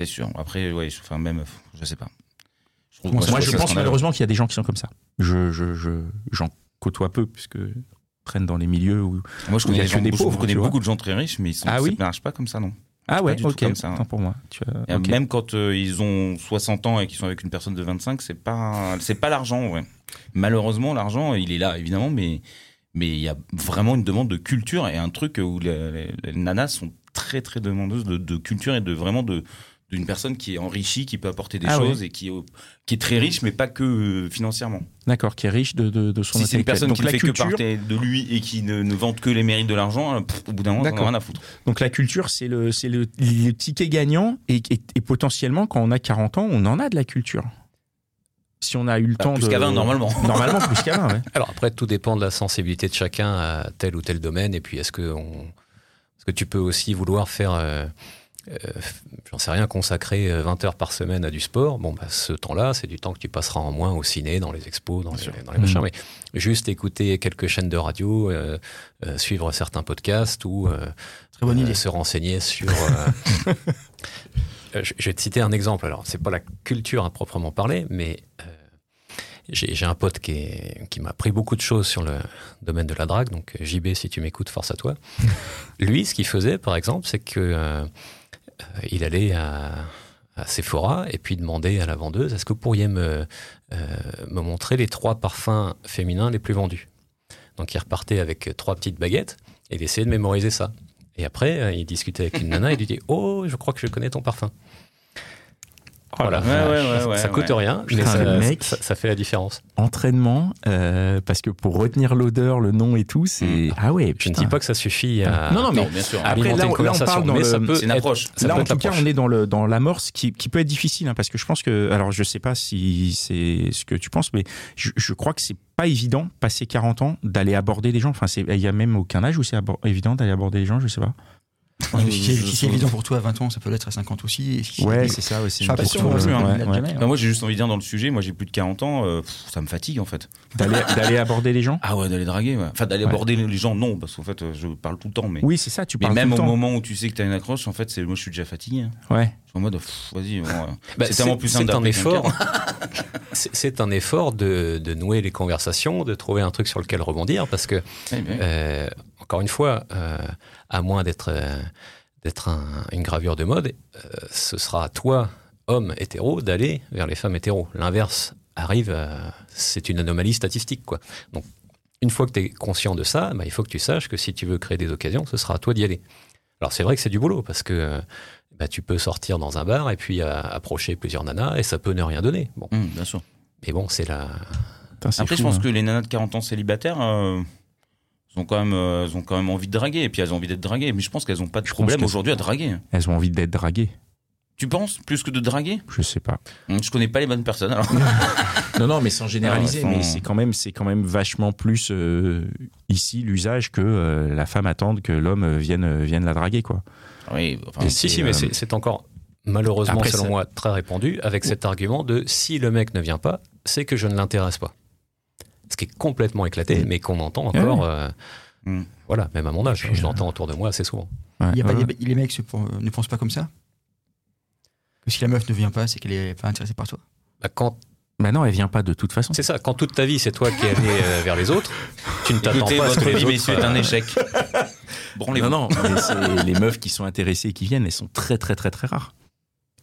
C'est sûr. Après, ouais, je- enfin, même, je sais pas. trouve- Moi, je pense malheureusement qu'il y a des gens qui sont comme ça. Je, je, je, j'en côtoie peu puisque traîne dans les milieux où. Moi, je y connais, a des que gens- des je pauvres, connais tu vois. beaucoup de gens très riches, mais ils sont, Ah oui? ça marche pas comme ça, non. Ah ouais, ok. comme ça, hein. Pour moi. Tu as-. Même quand euh, ils ont 60 ans et qu'ils sont avec une personne de 25, c'est pas, c'est pas l'argent, ouais. Malheureusement, l'argent, il est là, évidemment, mais, mais il y a vraiment une demande de culture et un truc où les, les- les nanas sont très, très demandeuses de, de culture et de vraiment de, d'une personne qui est enrichie, qui peut apporter des Ah choses et qui, est- qui est très riche, mais pas que euh, financièrement. D'accord, qui est riche de, de, de son Si c'est une personne donc qui ne fait culture, que partir de lui et qui ne, ne vante que les mérites de l'argent, pff, au bout d'un moment, on a rien à foutre. donc la culture, c'est le, c'est le, le ticket gagnant et, et, et potentiellement quand on a 40 ans, on en a de la culture. Si on a eu le Bah, temps plus de qu'à 20, normalement. Normalement plus qu'à 20, ouais. Alors après, tout dépend de la sensibilité de chacun à tel ou tel domaine. Et puis, est-ce que, on... est-ce que tu peux aussi vouloir faire, euh, euh, j'en sais rien, consacrer euh, 20 heures par semaine à du sport Bon, bah, ce temps-là, c'est du temps que tu passeras en moins au ciné, dans les expos, dans, les, dans les machins. Mhm. Mais juste écouter quelques chaînes de radio, euh, euh, suivre certains podcasts ou euh, Très bonne euh, idée. se renseigner sur. euh, euh, je je vais te citer un exemple. Alors, c'est pas la culture à proprement parler, mais euh, j'ai un pote qui, est- qui m'a appris beaucoup de choses sur le domaine de la drague. Donc, euh, JB, si tu m'écoutes, force à toi. Lui, ce qu'il faisait, par exemple, c'est que euh, euh, il allait à, Sephora et puis demandait à la vendeuse Est-ce que vous pourriez me, euh, me montrer les trois parfums féminins les plus vendus? Donc, il repartait avec trois petites baguettes et il essayait de mémoriser ça. Et après, euh, il discutait avec une nana et lui dit Oh, je crois que je connais ton parfum. Voilà, Ouais, ouais, ouais, ouais, ça coûte ouais. rien, mais Putain, ça, le mec. ça- ça fait la différence. Entraînement, euh, parce que pour retenir l'odeur, le nom et tout, c'est ah ouais. Je ne putain. dis pas que ça suffit à, Non, non, mais Non, bien sûr. Après, là, une on- là, on parle dans mais le- ça peut c'est une être- approche. ça là, peut en être tout cas, on est dans le dans l'amorce qui, qui peut être difficile hein, parce que je pense que alors je sais pas si c'est ce que tu penses, mais je, je crois que c'est pas évident passer 40 ans d'aller aborder les gens. Enfin, il y a même aucun âge où c'est évident d'aller aborder les gens. Je sais pas. C'est c'est évident pour toi à 20 ans, ça peut l'être à 50 aussi. Et si Ouais, c'est- c'est ça aussi. Je suis pas une sûr, question, moi, ouais, ouais. hein. Moi, j'ai juste envie de dire dans le sujet, moi j'ai plus de 40 ans, euh, pff, ça me fatigue en fait. D'aller aborder les gens? Ah ouais, d'aller draguer, ouais. Enfin, d'aller Ouais. aborder les gens, non, parce qu'en fait, euh, je parle tout le temps, mais. Oui, c'est ça. Tu mais parles même tout au le temps. moment où tu sais que t'as une accroche, en fait, c'est moi je suis déjà fatigué. hein. Ouais. Je suis en mode, vas-y, bon, euh, Bah, c'est tellement plus simple c'est un effort. c'est c'est un effort de, de nouer les conversations, de trouver un truc sur lequel rebondir, parce que encore une fois, euh, à moins d'être euh, d'être un- une gravure de mode, euh, ce sera à toi, homme hétéro, d'aller vers les femmes hétéros. L'inverse arrive, euh, c'est une anomalie statistique. Quoi. Donc, une fois que tu es conscient de ça, bah, il faut que tu saches que si tu veux créer des occasions, ce sera à toi d'y aller. Alors, c'est vrai que c'est du boulot, parce que euh, bah, tu peux sortir dans un bar et puis euh, approcher plusieurs nanas, et ça peut ne rien donner. Bon, Hum, bien sûr. mais bon, c'est la... Putain, c'est Après, fou, je pense hein. que les nanas de 40 ans célibataires, euh, ont quand même, euh, elles ont quand même envie de draguer, et puis elles ont envie d'être draguées. Mais je pense qu'elles ont pas de Je problème aujourd'hui à draguer. elles ont envie d'être draguées. Tu penses plus que de draguer? Je sais pas. Hum, Je connais pas les bonnes personnes. Alors. Non, non, mais sans généraliser, Ah mais sans- c'est quand même, c'est quand même vachement plus euh, ici l'usage que euh, la femme attende que l'homme vienne, vienne la draguer, quoi. oui, enfin, si, c'est, si, mais euh, c'est c'est encore malheureusement, Après, selon moi, très répandu, avec cet argument de si le mec ne vient pas, c'est que je ne l'intéresse pas. Ce qui est complètement éclaté, mais qu'on entend encore. euh, Mm. Voilà, même à mon âge, je l'entends autour de moi assez souvent. Ouais, Il y a pas ouais. des- les mecs se ne pensent pas comme ça? Que si la meuf ne vient pas, c'est qu'elle est pas intéressée par toi? Bah, quand Bah non, elle vient pas de toute façon. c'est ça, quand toute ta vie c'est toi qui es allé euh, vers les autres, tu ne t'attends pas à ce votre que les vie, autres. messieurs, est un euh, échec. Branlez-vous. Non, non, mais les meufs qui sont intéressées et qui viennent, elles sont très, très, très, très rares.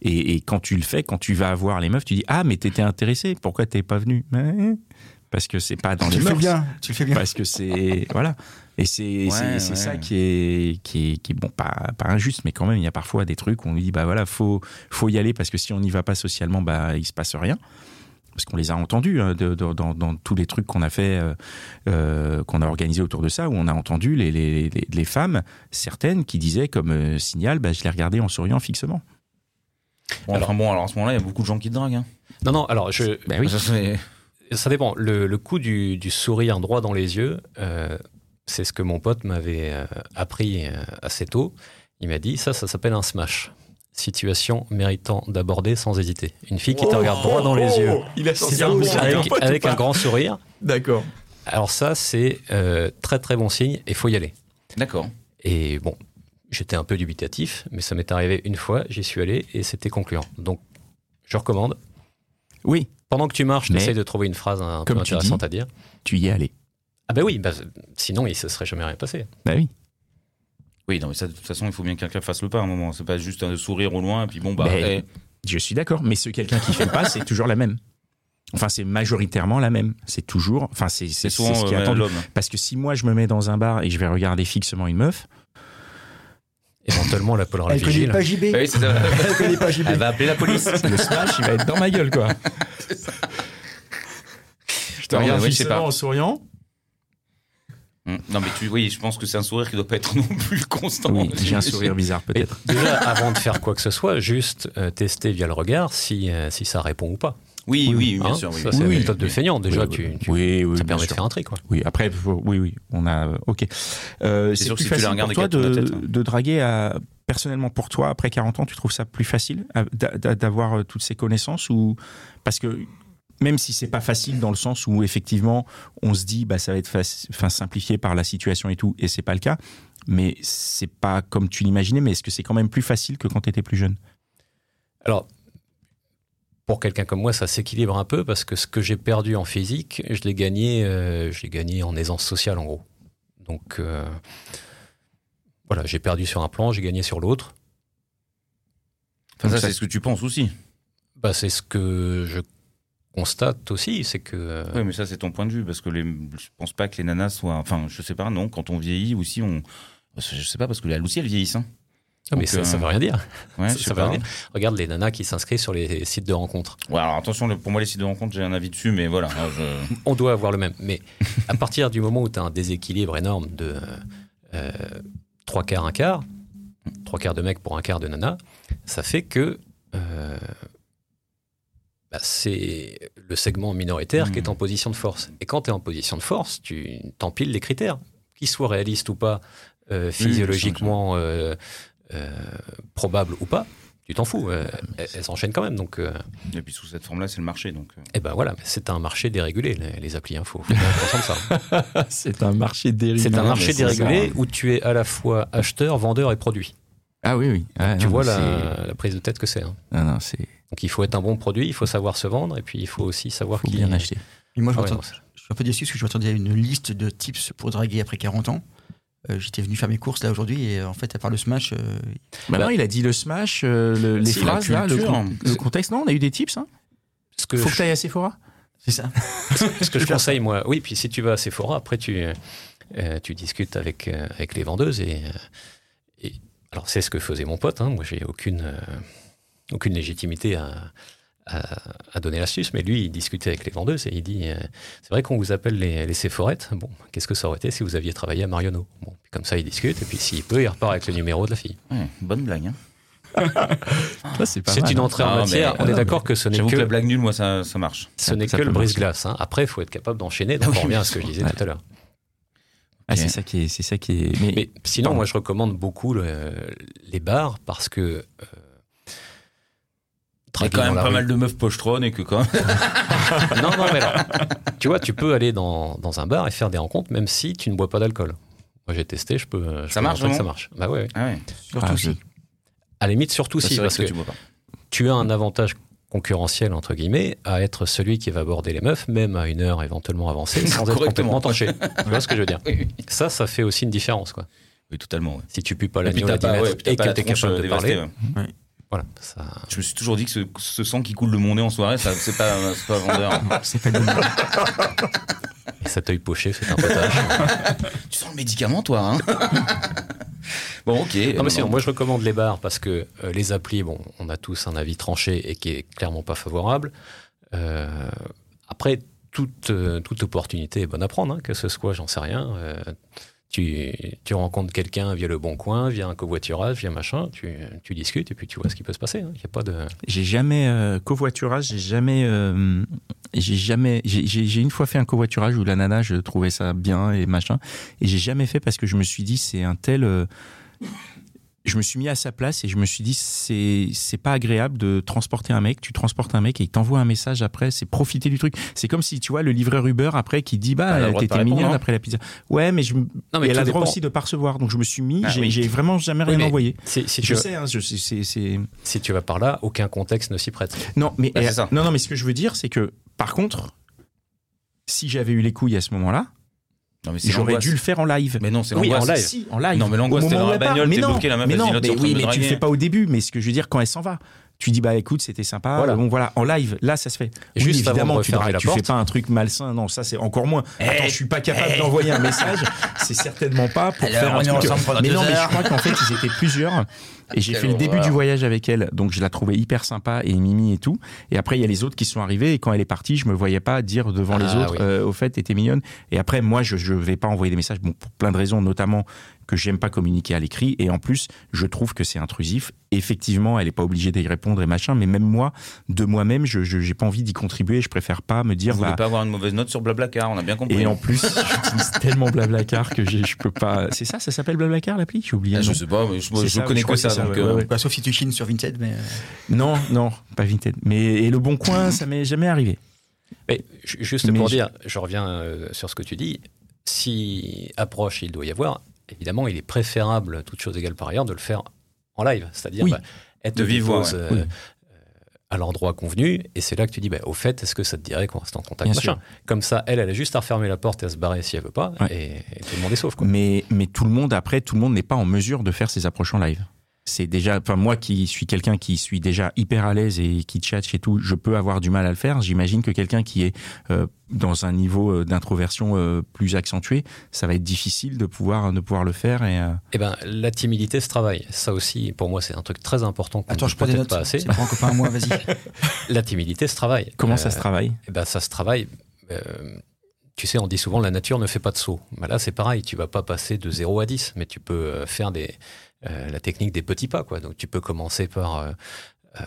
Et, et quand tu le fais, quand tu vas voir les meufs, tu dis Ah, mais t'étais intéressé, pourquoi t'es pas venu Mais- Parce que c'est pas dans Tu les le fais bien, tu le fais bien. Parce que c'est. Voilà. Et c'est Ouais, c'est- c'est ouais. ça qui est, qui, est, qui est, bon, pas, pas injuste, mais quand même, il y a parfois des trucs où on lui dit Bah voilà, faut, faut y aller parce que si on n'y va pas socialement, bah il se passe rien. Parce qu'on les a entendus hein, de- de- dans, dans tous les trucs qu'on a fait, euh, euh, qu'on a organisé autour de ça, où on a entendu les, les, les, les femmes, certaines, qui disaient comme euh, signal, bah, je les regardais en souriant fixement. Bon, enfin bon, alors à ce moment-là, il y a beaucoup de gens qui te draguent. hein. Non, non, alors je, Bah oui. Ça, Ça dépend. Le, le coup du, du sourire droit dans les yeux, euh, c'est ce que mon pote m'avait euh, appris euh, assez tôt. Il m'a dit ça, ça s'appelle un smash. Situation méritant d'aborder sans hésiter. Une fille qui te regarde droit dans les yeux Il a sorti un bon avec, avec un grand sourire. D'accord. Alors ça, c'est euh, très très bon signe et faut y aller. D'accord. Et bon, j'étais un peu dubitatif, mais ça m'est arrivé une fois, j'y suis allé et c'était concluant. Donc, je recommande. Oui, Pendant que tu marches, tu essayes de trouver une phrase un peu Comme tu intéressante dis. à dire. tu y es allé. Ah bah oui, bah, sinon il se serait jamais rien passé. Bah oui. Oui, non, mais ça, de toute façon, il faut bien que quelqu'un fasse le pas à un moment. C'est pas juste un sourire au loin et puis bon, bah. Eh, Je suis d'accord, mais ce quelqu'un qui fait le pas, c'est toujours la même. Enfin, c'est majoritairement la même. C'est toujours. Enfin, c'est ce qui est euh, attendu. l'homme. Parce que si moi je me mets dans un bar et je vais regarder fixement une meuf, Éventuellement, la Paul Elle connaît pas JB. Oui, c'est ça. Elle connaît pas JB. Elle va appeler la police. le smash, il va être dans ma gueule, quoi. Je te Non, regarde oui, fixement en souriant. Hum, Non, mais tu, oui, je pense que c'est un sourire qui doit pas être non plus constant. Oui, j'ai un sourire bizarre peut-être. déjà, avant de faire quoi que ce soit, juste euh, tester via le regard si, euh, si ça répond ou pas. Oui, oui, bien Hein sûr. Oui, ça, c'est Oui, la méthode de feignant. Déjà, Oui, tu, oui. tu- oui, oui, ça bien permet de sûr. faire un tri. Quoi. Oui, après, oui, oui, on a. euh, Ok. Euh, C'est sûr plus si facile pour toi de, tête, hein. de draguer à. Personnellement, pour toi, après 40 ans, tu trouves ça plus facile d'avoir euh, toutes ces connaissances ou parce que même si c'est pas facile dans le sens où effectivement on se dit bah ça va être enfin simplifié par la situation et tout et c'est pas le cas, mais c'est pas comme tu l'imaginais. Mais est-ce que c'est quand même plus facile que quand tu étais plus jeune? Alors, pour quelqu'un comme moi, ça s'équilibre un peu parce que ce que j'ai perdu en physique, je l'ai gagné, euh, je gagné en aisance sociale, en gros. Donc, euh, voilà, j'ai perdu sur un plan, j'ai gagné sur l'autre. Enfin, ça, c'est ce que tu penses aussi. Bah, c'est ce que je constate aussi, c'est que euh, Oui, mais ça, c'est ton point de vue, parce que les, je pense pas que les nanas soient. Enfin, je sais pas, non, quand on vieillit aussi, on. Je sais pas, parce que elles aussi, elles vieillissent. Hein. Ah, mais donc, ça, ça euh, veut rien dire. Ouais, ça veut rien dire. Regarde les nanas qui s'inscrivent sur les sites de rencontres. Ouais, alors attention, pour moi, les sites de rencontres, j'ai un avis dessus, mais voilà. je- On doit avoir le même. Mais à partir du moment où tu as un déséquilibre énorme de euh, trois quarts, un quart, trois quarts de mec pour un quart de nana, ça fait que euh, bah, c'est le segment minoritaire qui est en position de force. Et quand tu es en position de force, tu t'empiles les critères, qu'ils soient réalistes ou pas, euh, physiologiquement euh, euh, probables ou pas. Tu t'en fous, euh, elles s'enchaînent quand même. Donc, euh, Et puis sous cette forme-là, c'est le marché. Donc, euh. eh ben voilà, c'est un marché dérégulé, les, les applis info. Ça. C'est un marché dérégulé. C'est un marché dérégulé où tu es à la fois acheteur, vendeur et produit. Ah oui, oui. Ah, tu non, vois la, la prise de tête que c'est. hein. Non, Donc il faut être un bon produit, il faut savoir se vendre et puis il faut aussi savoir faut qui bien acheter. Et moi, je, Ah ouais, non, je suis un peu déçu parce que je m'attendais à une liste de tips pour draguer après 40 ans. Euh, J'étais venu faire mes courses là aujourd'hui et euh, en fait, à part le smash, euh, Bah non, il a dit le smash, euh, le- les phrases, là, le, culture. con- le contexte. Non, on a eu des tips. Hein. Que, Faut que tu ailles à Sephora. c'est ça. ce que je conseille, moi, oui, puis si tu vas à Sephora, après tu, euh, tu discutes avec, euh, avec les vendeuses et, euh, et alors c'est ce que faisait mon pote. hein. moi, j'ai aucune, euh, aucune légitimité à, à, à donner l'astuce, mais lui, il discutait avec les vendeuses et il dit euh, c'est vrai qu'on vous appelle les, les Séphorettes. Bon, qu'est-ce que ça aurait été si vous aviez travaillé à Marionneau Bon, puis comme ça, il discute et puis s'il peut, il repart avec le numéro de la fille. Ouais, bonne blague. Hein. c'est pas C'est mal, une hein. entrée en Ah, matière. mais- on est d'accord que ce n'est que... que la blague nulle, moi, ça, ça marche. Ce Ça- n'est ça que le brise-glace. hein. Après, il faut être capable d'enchaîner. Donc, oui, on revient à ce que je disais Ouais. tout à l'heure. Ah, c'est ça qui est, c'est ça qui est. Mais, Mais sinon, Pardon. moi, je recommande beaucoup le- les bars parce que. euh, Il y a quand même la pas rue- mal de meufs pochetronnes et que quand même. Non, non, mais alors, tu vois, tu peux aller dans, dans un bar et faire des rencontres même si tu ne bois pas d'alcool. Moi, j'ai testé, je peux. je Ça peux marche, que ça marche. Bah ouais, ouais. Ah ouais. Surtout Ah, si. je- À la limite, surtout Ça, si, parce que que tu bois pas. tu as un avantage concurrentiel, entre guillemets, à être celui qui va aborder les meufs, même à une heure éventuellement avancée, sans être Correctement. complètement tanché. tu vois ce que je veux dire? Oui, oui. Ça, ça fait aussi une différence, quoi. Oui, totalement. Ouais. Si tu pues pas puis l'agneau à t'as 10 pas, ouais, mètres puis t'as et que la tu es tronche, capable euh, de dévastée, parler, ouais. Voilà, ça, Je me suis toujours dit que ce, ce sang qui coule de mon nez en soirée, ça, c'est pas, c'est pas vendeur. C'est pas et cet œil poché fait un potage. tu sens le médicament, toi, hein Bon, ok. non, mais Euh, sinon, moi je recommande les bars parce que euh, les applis, bon, on a tous un avis tranché et qui est clairement pas favorable. Euh, après, toute, euh, toute opportunité est bonne à prendre, hein, que ce soit, j'en sais rien. Tu, rencontres quelqu'un via le bon coin, via un covoiturage, via machin, tu, discutes et puis tu vois ce qui peut se passer. hein. A pas de. J'ai jamais euh, covoiturage, j'ai jamais, euh, j'ai jamais, j'ai une fois fait un covoiturage où la nana, je trouvais ça bien et machin, et j'ai jamais fait parce que je me suis dit c'est un tel, euh, je me suis mis à sa place et je me suis dit c'est c'est pas agréable de transporter un mec. Tu transportes un mec et il t'envoie un message après. C'est profiter du truc. C'est comme si tu vois le livreur Uber après qui dit bah t'étais mignonne hein. après la pizza. Ouais mais je Non, mais et elle a le droit aussi de pas recevoir. Donc je me suis mis Ah j'ai oui. vraiment jamais Oui, rien envoyé. je tu, sais hein, je sais c'est c'est si tu vas par là, aucun contexte ne s'y prête. non mais Bah, non non mais ce que je veux dire c'est que par contre si j'avais eu les couilles à ce moment-là Non, mais j'aurais dû le faire en live Mais non, c'est Oui, en live. Si, en live. Non, mais l'angoisse, t'es dans la bagnole, Mais t'es bloqué, la meuf, mais non, mais oui, tu le fais pas au début. Mais ce que je veux dire, quand elle s'en va, tu dis bah écoute, c'était sympa. Voilà. Bon voilà, en live, là ça se fait. Et juste évidemment, tu, la tu porte. fais pas un truc malsain. Non, ça c'est encore moins. Eh, Attends, je suis pas capable d'envoyer un message. C'est certainement pas pour Alors, faire un truc. mais non, mais je crois qu'en fait ils étaient plusieurs. Et j'ai fait le début du voyage avec elle, donc je la trouvais hyper sympa et mimi et tout. Et après il y a les autres qui sont arrivés et quand elle est partie, je me voyais pas dire devant les Ah, autres, oui. euh, au fait, t'étais mignonne. Et après moi je je vais pas envoyer des messages, bon pour plein de raisons, notamment que j'aime pas communiquer à l'écrit et en plus je trouve que c'est intrusif. Effectivement, elle est pas obligée d'y répondre et machin, mais même moi, de moi-même, je j'ai pas envie d'y contribuer. Je préfère pas me dire. Vous voulez bah, pas avoir une mauvaise note sur Blablacar, on a bien compris. et en plus, j'utilise tellement Blablacar que je peux pas. C'est ça, ça s'appelle Blablacar l'appli? J'ai oublié. Ah, je sais pas, mais je, je ça, connais je que ça. Que c'est ça, donc, ouais, euh, ouais, ouais. Sauf si tu chines sur Vinted, mais. euh, Non, non, pas Vinted. Mais et le bon coin, ça m'est jamais arrivé. Mais ju- juste Mais pour je- dire, je reviens euh, sur ce que tu dis. Si approche il doit y avoir, évidemment, il est préférable, toute chose égale par ailleurs, de le faire en live. C'est-à-dire, Oui. bah, être De vive voix, dépose, ouais. euh, Oui. à l'endroit convenu, et c'est là que tu dis, bah, au fait, est-ce que ça te dirait qu'on reste en contact machin. Comme ça, elle, elle a juste à refermer la porte et à se barrer si elle veut pas, Ouais. et, et tout le monde est sauf. Quoi. Mais mais tout le monde après, tout le monde n'est pas en mesure de faire ces approches en live. C'est déjà, enfin moi qui suis quelqu'un qui suis déjà hyper à l'aise et qui tchatche et tout, je peux avoir du mal à le faire. J'imagine que quelqu'un qui est euh, dans un niveau euh, d'introversion euh, plus accentué, ça va être difficile de pouvoir de pouvoir le faire. Et euh, Eh ben, la timidité se travaille. Ça aussi, pour moi, c'est un truc très important Attends, ne je prends des peut-être notes. pas assez. Un copain moi, vas-y. La timidité se travaille. comment ça se travaille? Eh ben, ça se travaille. euh, tu sais, on dit souvent la nature ne fait pas de saut. Ben là, c'est pareil. Tu vas pas passer de 0 à 10, mais tu peux faire des, euh, la technique des petits pas. Quoi. Donc, tu peux commencer par euh, euh,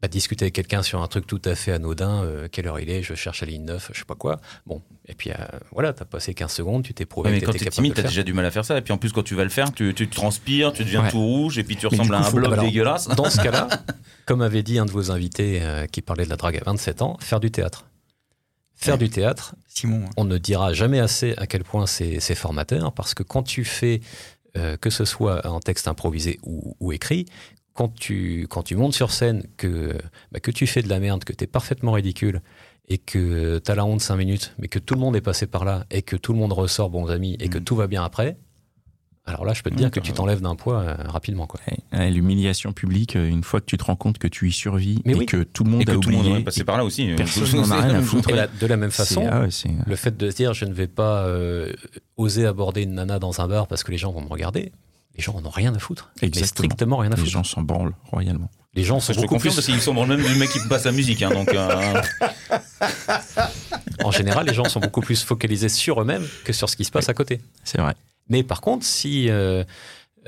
bah, discuter avec quelqu'un sur un truc tout à fait anodin. euh, quelle heure il est Je cherche la ligne 9, je sais pas quoi. Bon, et puis euh, voilà, tu as passé 15 secondes, tu t'es prouvé Ouais, mais que quand t'es timide, de t'as déjà du mal à faire ça. Et puis en plus, quand tu vas le faire, tu, tu transpires, tu deviens Ouais. tout rouge, et puis tu Mais ressembles à un bloc alors, dégueulasse. Dans ce cas-là, comme avait dit un de vos invités euh, qui parlait de la drague à 27 ans, faire du théâtre. Faire Ouais. du théâtre, Simon. hein. on ne dira jamais assez à quel point c'est formateur, parce que quand tu fais, euh, que ce soit en texte improvisé ou, ou écrit, quand tu, quand tu montes sur scène, que, bah, que tu fais de la merde, que tu es parfaitement ridicule, et que tu as la honte 5 minutes, mais que tout le monde est passé par là, et que tout le monde ressort bons amis, et que Mm. tout va bien après, alors là, je peux te dire que tu t'enlèves d'un poids euh, rapidement. Quoi. Ouais, ouais, L'humiliation publique, euh, une fois que tu te rends compte que tu y survis Mais et oui. que tout le monde Et que a tout le monde oublié, est passé par là aussi. personne n'en a rien à foutre. Et là, de la même façon, ah ouais, c'est- Le fait de se dire je ne vais pas euh, oser aborder une nana dans un bar parce que les gens vont me regarder, les gens en ont rien à foutre. Mais Exactement. strictement rien à les foutre. gens s'en branlent royalement. Les gens Je sont te beaucoup plus. parce qu'ils sont dans le même du mec qui passe la musique. Hein, donc, euh, En général, les gens sont beaucoup plus focalisés sur eux-mêmes que sur ce qui se passe à côté. C'est vrai. Mais par contre, si euh,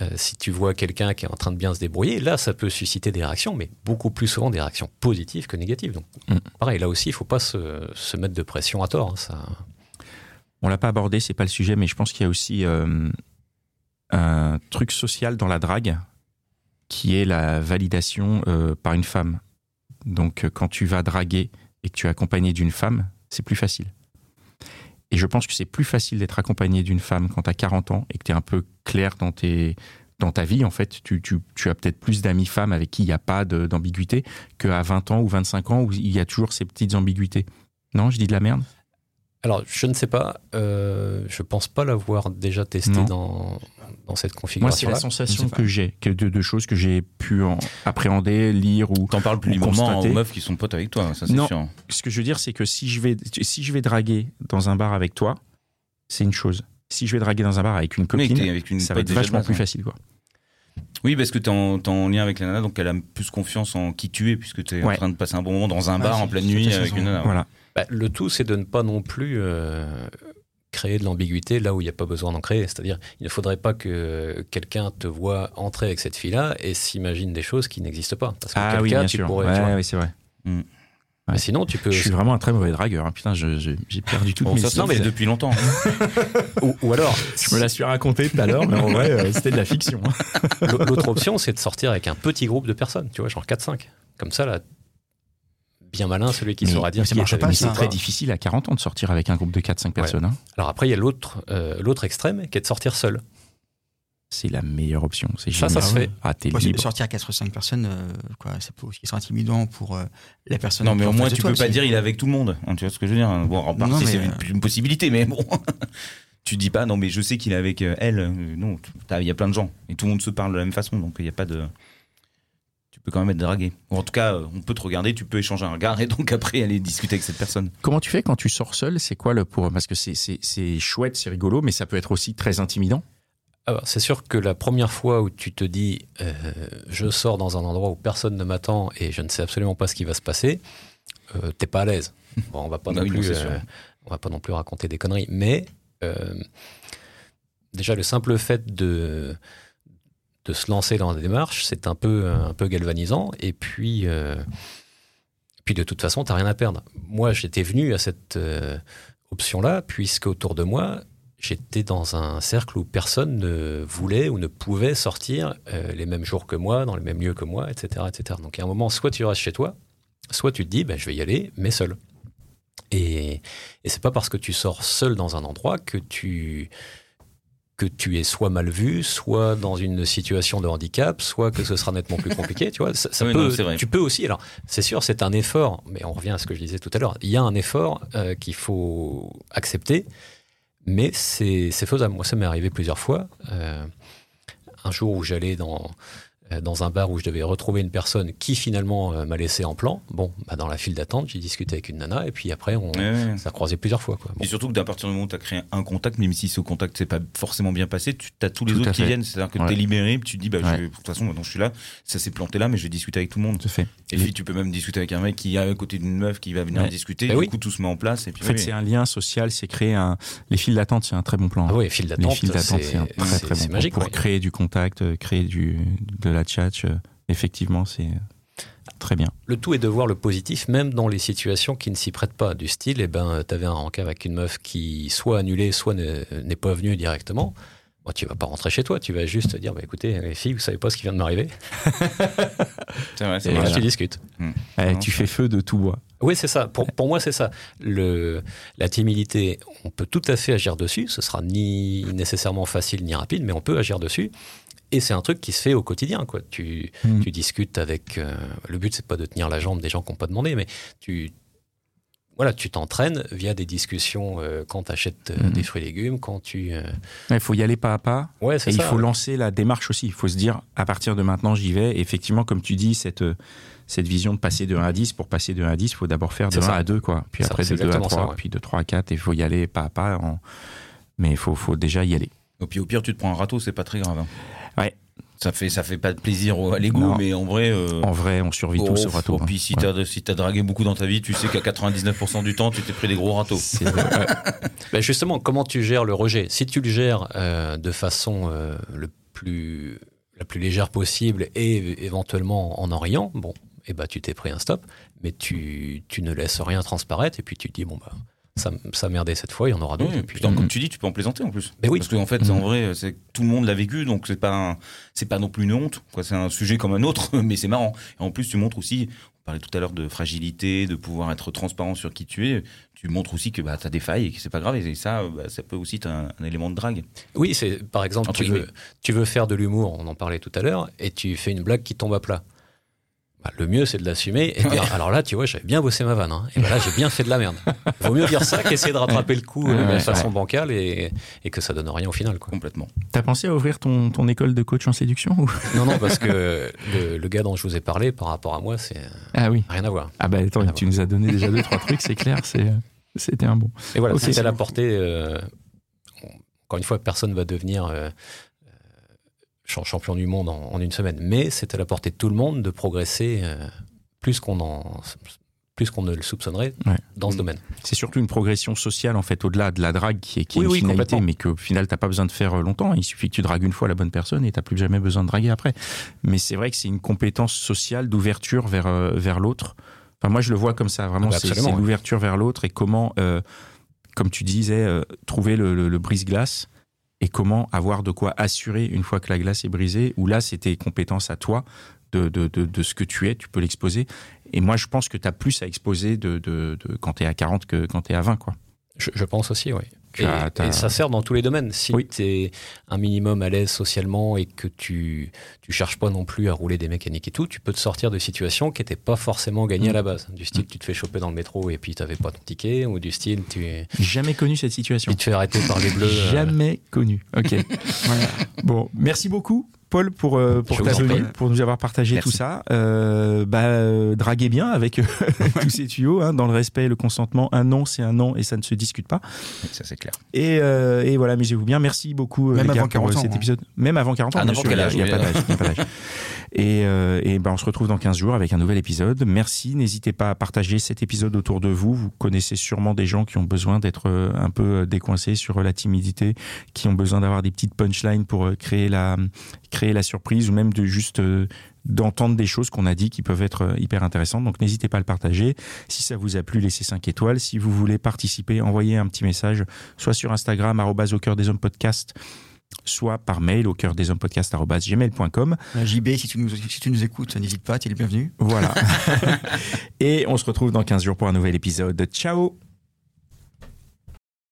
euh, si tu vois quelqu'un qui est en train de bien se débrouiller, là, ça peut susciter des réactions, mais beaucoup plus souvent des réactions positives que négatives. Donc, Mm. pareil, là aussi, il faut pas se, se mettre de pression à tort. hein, ça... On l'a pas abordé, c'est pas le sujet, mais je pense qu'il y a aussi euh, un truc social dans la drague qui est la validation euh, par une femme. Donc, quand tu vas draguer et que tu es accompagné d'une femme, c'est plus facile. Et je pense que c'est plus facile d'être accompagné d'une femme quand tu as 40 ans et que tu es un peu clair dans, tes, dans ta vie. En fait, tu, tu, tu as peut-être plus d'amis femmes avec qui il n'y a pas d'ambiguïté qu'à 20 ans ou 25 ans où il y a toujours ces petites ambiguïtés. Non, je dis de la merde? Alors, je ne sais pas. Euh, je pense pas l'avoir déjà testé dans, dans cette Moi, c'est configuration. la sensation que j'ai, que de, de choses que j'ai pu en appréhender, lire ou. T'en parles plus librement constater. aux meufs qui sont potes avec toi, ça c'est Non. sûr. Ce que je veux dire, c'est que si je vais, si je vais draguer dans un bar avec toi, c'est une chose. Si je vais draguer dans un bar avec une copine, avec une ça va être vachement base, plus facile, quoi. Oui, parce que t'es en, t'es en lien avec la nana, donc elle a plus confiance en qui tu es, puisque t'es Ouais. en train de passer un bon moment dans un bar en pleine nuit avec une nana. Voilà. Bah, le tout, c'est de ne pas non plus euh, créer de l'ambiguïté là où il n'y a pas besoin d'en créer. C'est-à-dire, il ne faudrait pas que quelqu'un te voit entrer avec cette fille-là et s'imagine des choses qui n'existent pas. Parce que Ah oui, bien tu sûr. pourrais. Ouais, tu vois. ouais, c'est vrai. Mm. Mais sinon, tu peux. Je suis vraiment un très mauvais dragueur. hein. Putain, j'ai perdu toutes Bon, mes ça, Non, mais- depuis longtemps. Ou, ou alors, Je me la suis raconté tout à l'heure, mais en vrai, euh, c'était de la fiction. hein. l'au- l'autre option, c'est de sortir avec un petit groupe de personnes, tu vois, genre 4-5. Comme ça, là, bien malin celui qui Mais- saura dire mais ça marche pas, c'est très difficile à 40 ans de sortir avec un groupe de 4-5 personnes. hein. Alors après, il y a l'autre euh, l'autre extrême qui est de sortir seul. C'est la meilleure option. C'est Ça, ça se fait. Ah, t'es Ouais, sortir à 4-5 personnes, euh, quoi, ça peut aussi être intimidant pour euh, la personne. Non, mais qui est au moins, tu toi peux pas dire il est avec tout le monde. hein, tu vois ce que je veux dire Bon, en partie, c'est euh, une, possibilité, mais bon. tu dis pas, non, mais je sais qu'il est avec euh, elle. Non, il y a plein de gens. Et tout le monde se parle de la même façon, donc il n'y a pas de. Tu peux quand même être dragué. Ou en tout cas, euh, on peut te regarder, tu peux échanger un regard et donc après aller discuter avec cette personne. Comment tu fais quand tu sors seul? C'est quoi le pour Parce que c'est- chouette, c'est rigolo, mais ça peut être aussi très intimidant. Alors, c'est sûr que la première fois où tu te dis euh, je sors dans un endroit où personne ne m'attend et je ne sais absolument pas ce qui va se passer, euh, t'es pas à l'aise. Bon, on va pas Bah non oui, plus, euh, on va pas non plus raconter des conneries, mais euh, déjà le simple fait de de se lancer dans la démarche, c'est un peu un peu galvanisant et puis euh, puis de toute façon, t'as rien à perdre. Moi, j'étais venu à cette euh, option-là puisque autour de moi, j'étais dans un cercle où personne ne voulait ou ne pouvait sortir euh, les mêmes jours que moi, dans les mêmes lieux que moi, etc., etc. Donc, à un moment, soit tu restes chez toi, soit tu te dis, ben, je vais y aller, mais seul. Et, et c'est pas parce que tu sors seul dans un endroit que tu que tu es soit mal vu, soit dans une situation de handicap, soit que ce sera nettement plus compliqué, tu vois. Ça, ça Oui, peut, non, tu peux aussi. Alors, c'est sûr, c'est un effort, mais on revient à ce que je disais tout à l'heure. Il y a un effort euh, qu'il faut accepter, mais c'est c'est faisable. Moi, ça m'est arrivé plusieurs fois. Euh, un jour où j'allais dans, dans un bar où je devais retrouver une personne qui finalement euh, m'a laissé en plan. Bon, bah, dans la file d'attente, j'ai discuté avec une nana et puis après, on, Ouais, ouais. ça a croisé plusieurs fois. Quoi. Bon. Et surtout que d'à partir du moment où tu as créé un contact, même si ce contact s'est pas forcément bien passé, tu as tous les Tout autres qui viennent. C'est-à-dire que Ouais. tu es libéré, puis tu te dis, bah, Ouais. de toute façon, maintenant je suis là, ça s'est planté là, mais je vais discuter avec tout le monde. Tout à fait. Et puis tu peux même discuter avec un mec qui est à côté d'une meuf qui va venir Ouais. discuter. Bah du oui. coup, tout se met en place. Et puis, En fait, oui. c'est un lien social, c'est créer un. Les files d'attente, c'est un très bon plan. Ah oui, file Les files d'attente, c'est un très très bon c'est plan. magique. Pour créer du contact, euh, créer du, de la chat, euh, effectivement, c'est euh, très bien. Le tout est de voir le positif, même dans les situations qui ne s'y prêtent pas. Du style, eh ben, t'avais un rencard avec une meuf qui soit annulée, soit ne- n'est pas venue directement. Bon, tu vas pas rentrer chez toi, tu vas juste dire, bah, écoutez, les filles, vous savez pas ce qui vient de m'arriver. C'est vrai, c'est voilà. tu discutes. Eh, Non, tu fais feu de tout bois. Oui, c'est ça. Pour, pour moi, c'est ça. Le, la timidité, on peut tout à fait agir dessus. Ce sera ni nécessairement facile ni rapide, mais on peut agir dessus. Et c'est un truc qui se fait au quotidien. Quoi. Tu, Mm. tu discutes avec. euh, le but, c'est pas de tenir la jambe des gens qui n'ont pas demandé, mais tu. Voilà, tu t'entraînes via des discussions euh, quand tu achètes Mhm. des fruits et légumes, quand tu. euh, Il faut y aller pas à pas. Ouais, c'est Et il ça. faut lancer la démarche aussi. Il faut se dire, à partir de maintenant, j'y vais. Et effectivement, comme tu dis, cette, euh, cette vision de passer de 1 à 10, pour passer de 1 à 10, il faut d'abord faire de C'est 1 ça. à 2, quoi. Puis Ça, après, c'est de 2 à exactement 3, ça, ouais. puis de 3 à 4. Et il faut y aller pas à pas. en- Mais il faut, faut déjà y aller. Et puis au pire, tu te prends un râteau, c'est pas très grave. hein. Ouais. Ça fait, ça fait pas de plaisir à l'ego, mais en vrai. euh, En vrai, on survit tous au râteau. hein. Puis si Ouais. t'as si t'as dragué beaucoup dans ta vie, tu sais qu'à 99% du temps, tu t'es pris des gros râteaux. Ben justement, comment tu gères le rejet? Si tu le gères euh, de façon euh, le plus, la plus légère possible et éventuellement en en riant, bon, et bah, tu t'es pris un stop, mais tu, tu ne laisses rien transparaître et puis tu te dis, bon, bah, ça, ça merdé cette fois, il y en aura d'autres. Oui, puis- putain, comme tu dis, tu peux en plaisanter en plus. Ben oui. Parce qu'en fait, en vrai, c'est tout le monde l'a vécu, donc c'est pas un- c'est pas non plus une honte. C'est un sujet comme un autre, mais c'est marrant. Et en plus, tu montres aussi. On parlait tout à l'heure de fragilité, de pouvoir être transparent sur qui tu es. Tu montres aussi que bah, tu as des failles et que c'est pas grave. Et ça, bah, ça peut aussi être un, un élément de drague. Oui, c'est par exemple, veux, tu veux faire de l'humour, on en parlait tout à l'heure, et tu fais une blague qui tombe à plat. Bah, le mieux, c'est de l'assumer. Et dire, alors là, tu vois, j'avais bien bossé ma vanne. hein. et ben là, j'ai bien fait de la merde. Vaut mieux dire ça qu'essayer de rattraper le coup euh, Ouais, de ouais, façon bancale et, et que ça donne rien au final. Quoi. Complètement. T'as pensé à ouvrir ton, ton école de coach en séduction ou? Non, non, parce que le, le gars dont je vous ai parlé, par rapport à moi, c'est Ah oui. rien à voir. Ah bah attends, Ah, tu nous as donné déjà deux, trois trucs, c'est clair. c'est- C'était un bon. Et voilà, Ok. c'est à la portée. euh, encore une fois, personne va devenir euh, champion du monde en, en une semaine, mais c'est à la portée de tout le monde de progresser euh, plus qu'on en plus qu'on ne le soupçonnerait Ouais. dans ce Mm. domaine. C'est surtout une progression sociale en fait, au-delà de la drague qui est, qui est Oui, une oui, finalité, complètement. mais qu'au final t'as pas besoin de faire euh, longtemps. Il suffit que tu dragues une fois la bonne personne et t'as plus jamais besoin de draguer après. Mais c'est vrai que c'est une compétence sociale d'ouverture vers euh, vers l'autre Enfin, moi, je le vois comme ça. Vraiment, Ah bah c'est ouais. l'ouverture vers l'autre et comment, euh, comme tu disais, euh, trouver le, le- le brise-glace et comment avoir de quoi assurer une fois que la glace est brisée. Où là, c'est tes compétences à toi de, de, de, de ce que tu es. Tu peux l'exposer. Et moi, je pense que tu as plus à exposer de quand tu es à 40 que quand tu es à 20. Quoi. Je, je pense aussi, oui. Et, ça sert dans tous les domaines. Si Oui. tu es un minimum à l'aise socialement et que tu tu cherches pas non plus à rouler des mécaniques et tout, tu peux te sortir de situations qui n'étaient pas forcément gagnées Mm. à la base. Du style, tu te fais choper dans le métro et puis tu n'avais pas ton ticket, ou du style, tu, Jamais connu cette situation. tu te fais arrêter par les bleus. euh, Jamais connu. Ok. Bon, merci beaucoup. Paul pour euh, pour ta venue, pour nous avoir partagé Merci. tout ça. Euh, bah euh, draguez bien avec tous ces tuyaux, hein, dans le respect, et le consentement. Un non, c'est un non et ça ne se discute pas. Ça, c'est clair. Et, euh, et voilà, amusez-vous bien. Merci beaucoup Même les gars avant pour 40 euh, ans, cet hein. épisode. Même avant 40 ans, bien sûr, il y a- il y a âge, pas d'âge, il y a pas d'âge. Et, euh, et ben on se retrouve dans 15 jours avec un nouvel épisode. Merci, n'hésitez pas à partager cet épisode autour de vous. Vous connaissez sûrement des gens qui ont besoin d'être euh, un peu euh, décoincés sur la timidité, qui ont besoin d'avoir des petites punchlines pour créer la créer la surprise ou même de juste d'entendre des choses qu'on a dit qui peuvent être hyper intéressantes. Donc n'hésitez pas à le partager. Si ça vous a plu, laissez 5 étoiles. Si vous voulez participer, envoyez un petit message, soit sur Instagram, arrobase au cœur des hommes podcast, soit par mail au cœur des hommes podcast, arrobase gmail.com. Euh, JB, si tu nous, si tu nous écoutes, n'hésite pas, tu es le bienvenu. Voilà. Et on se retrouve dans 15 jours pour un nouvel épisode. Ciao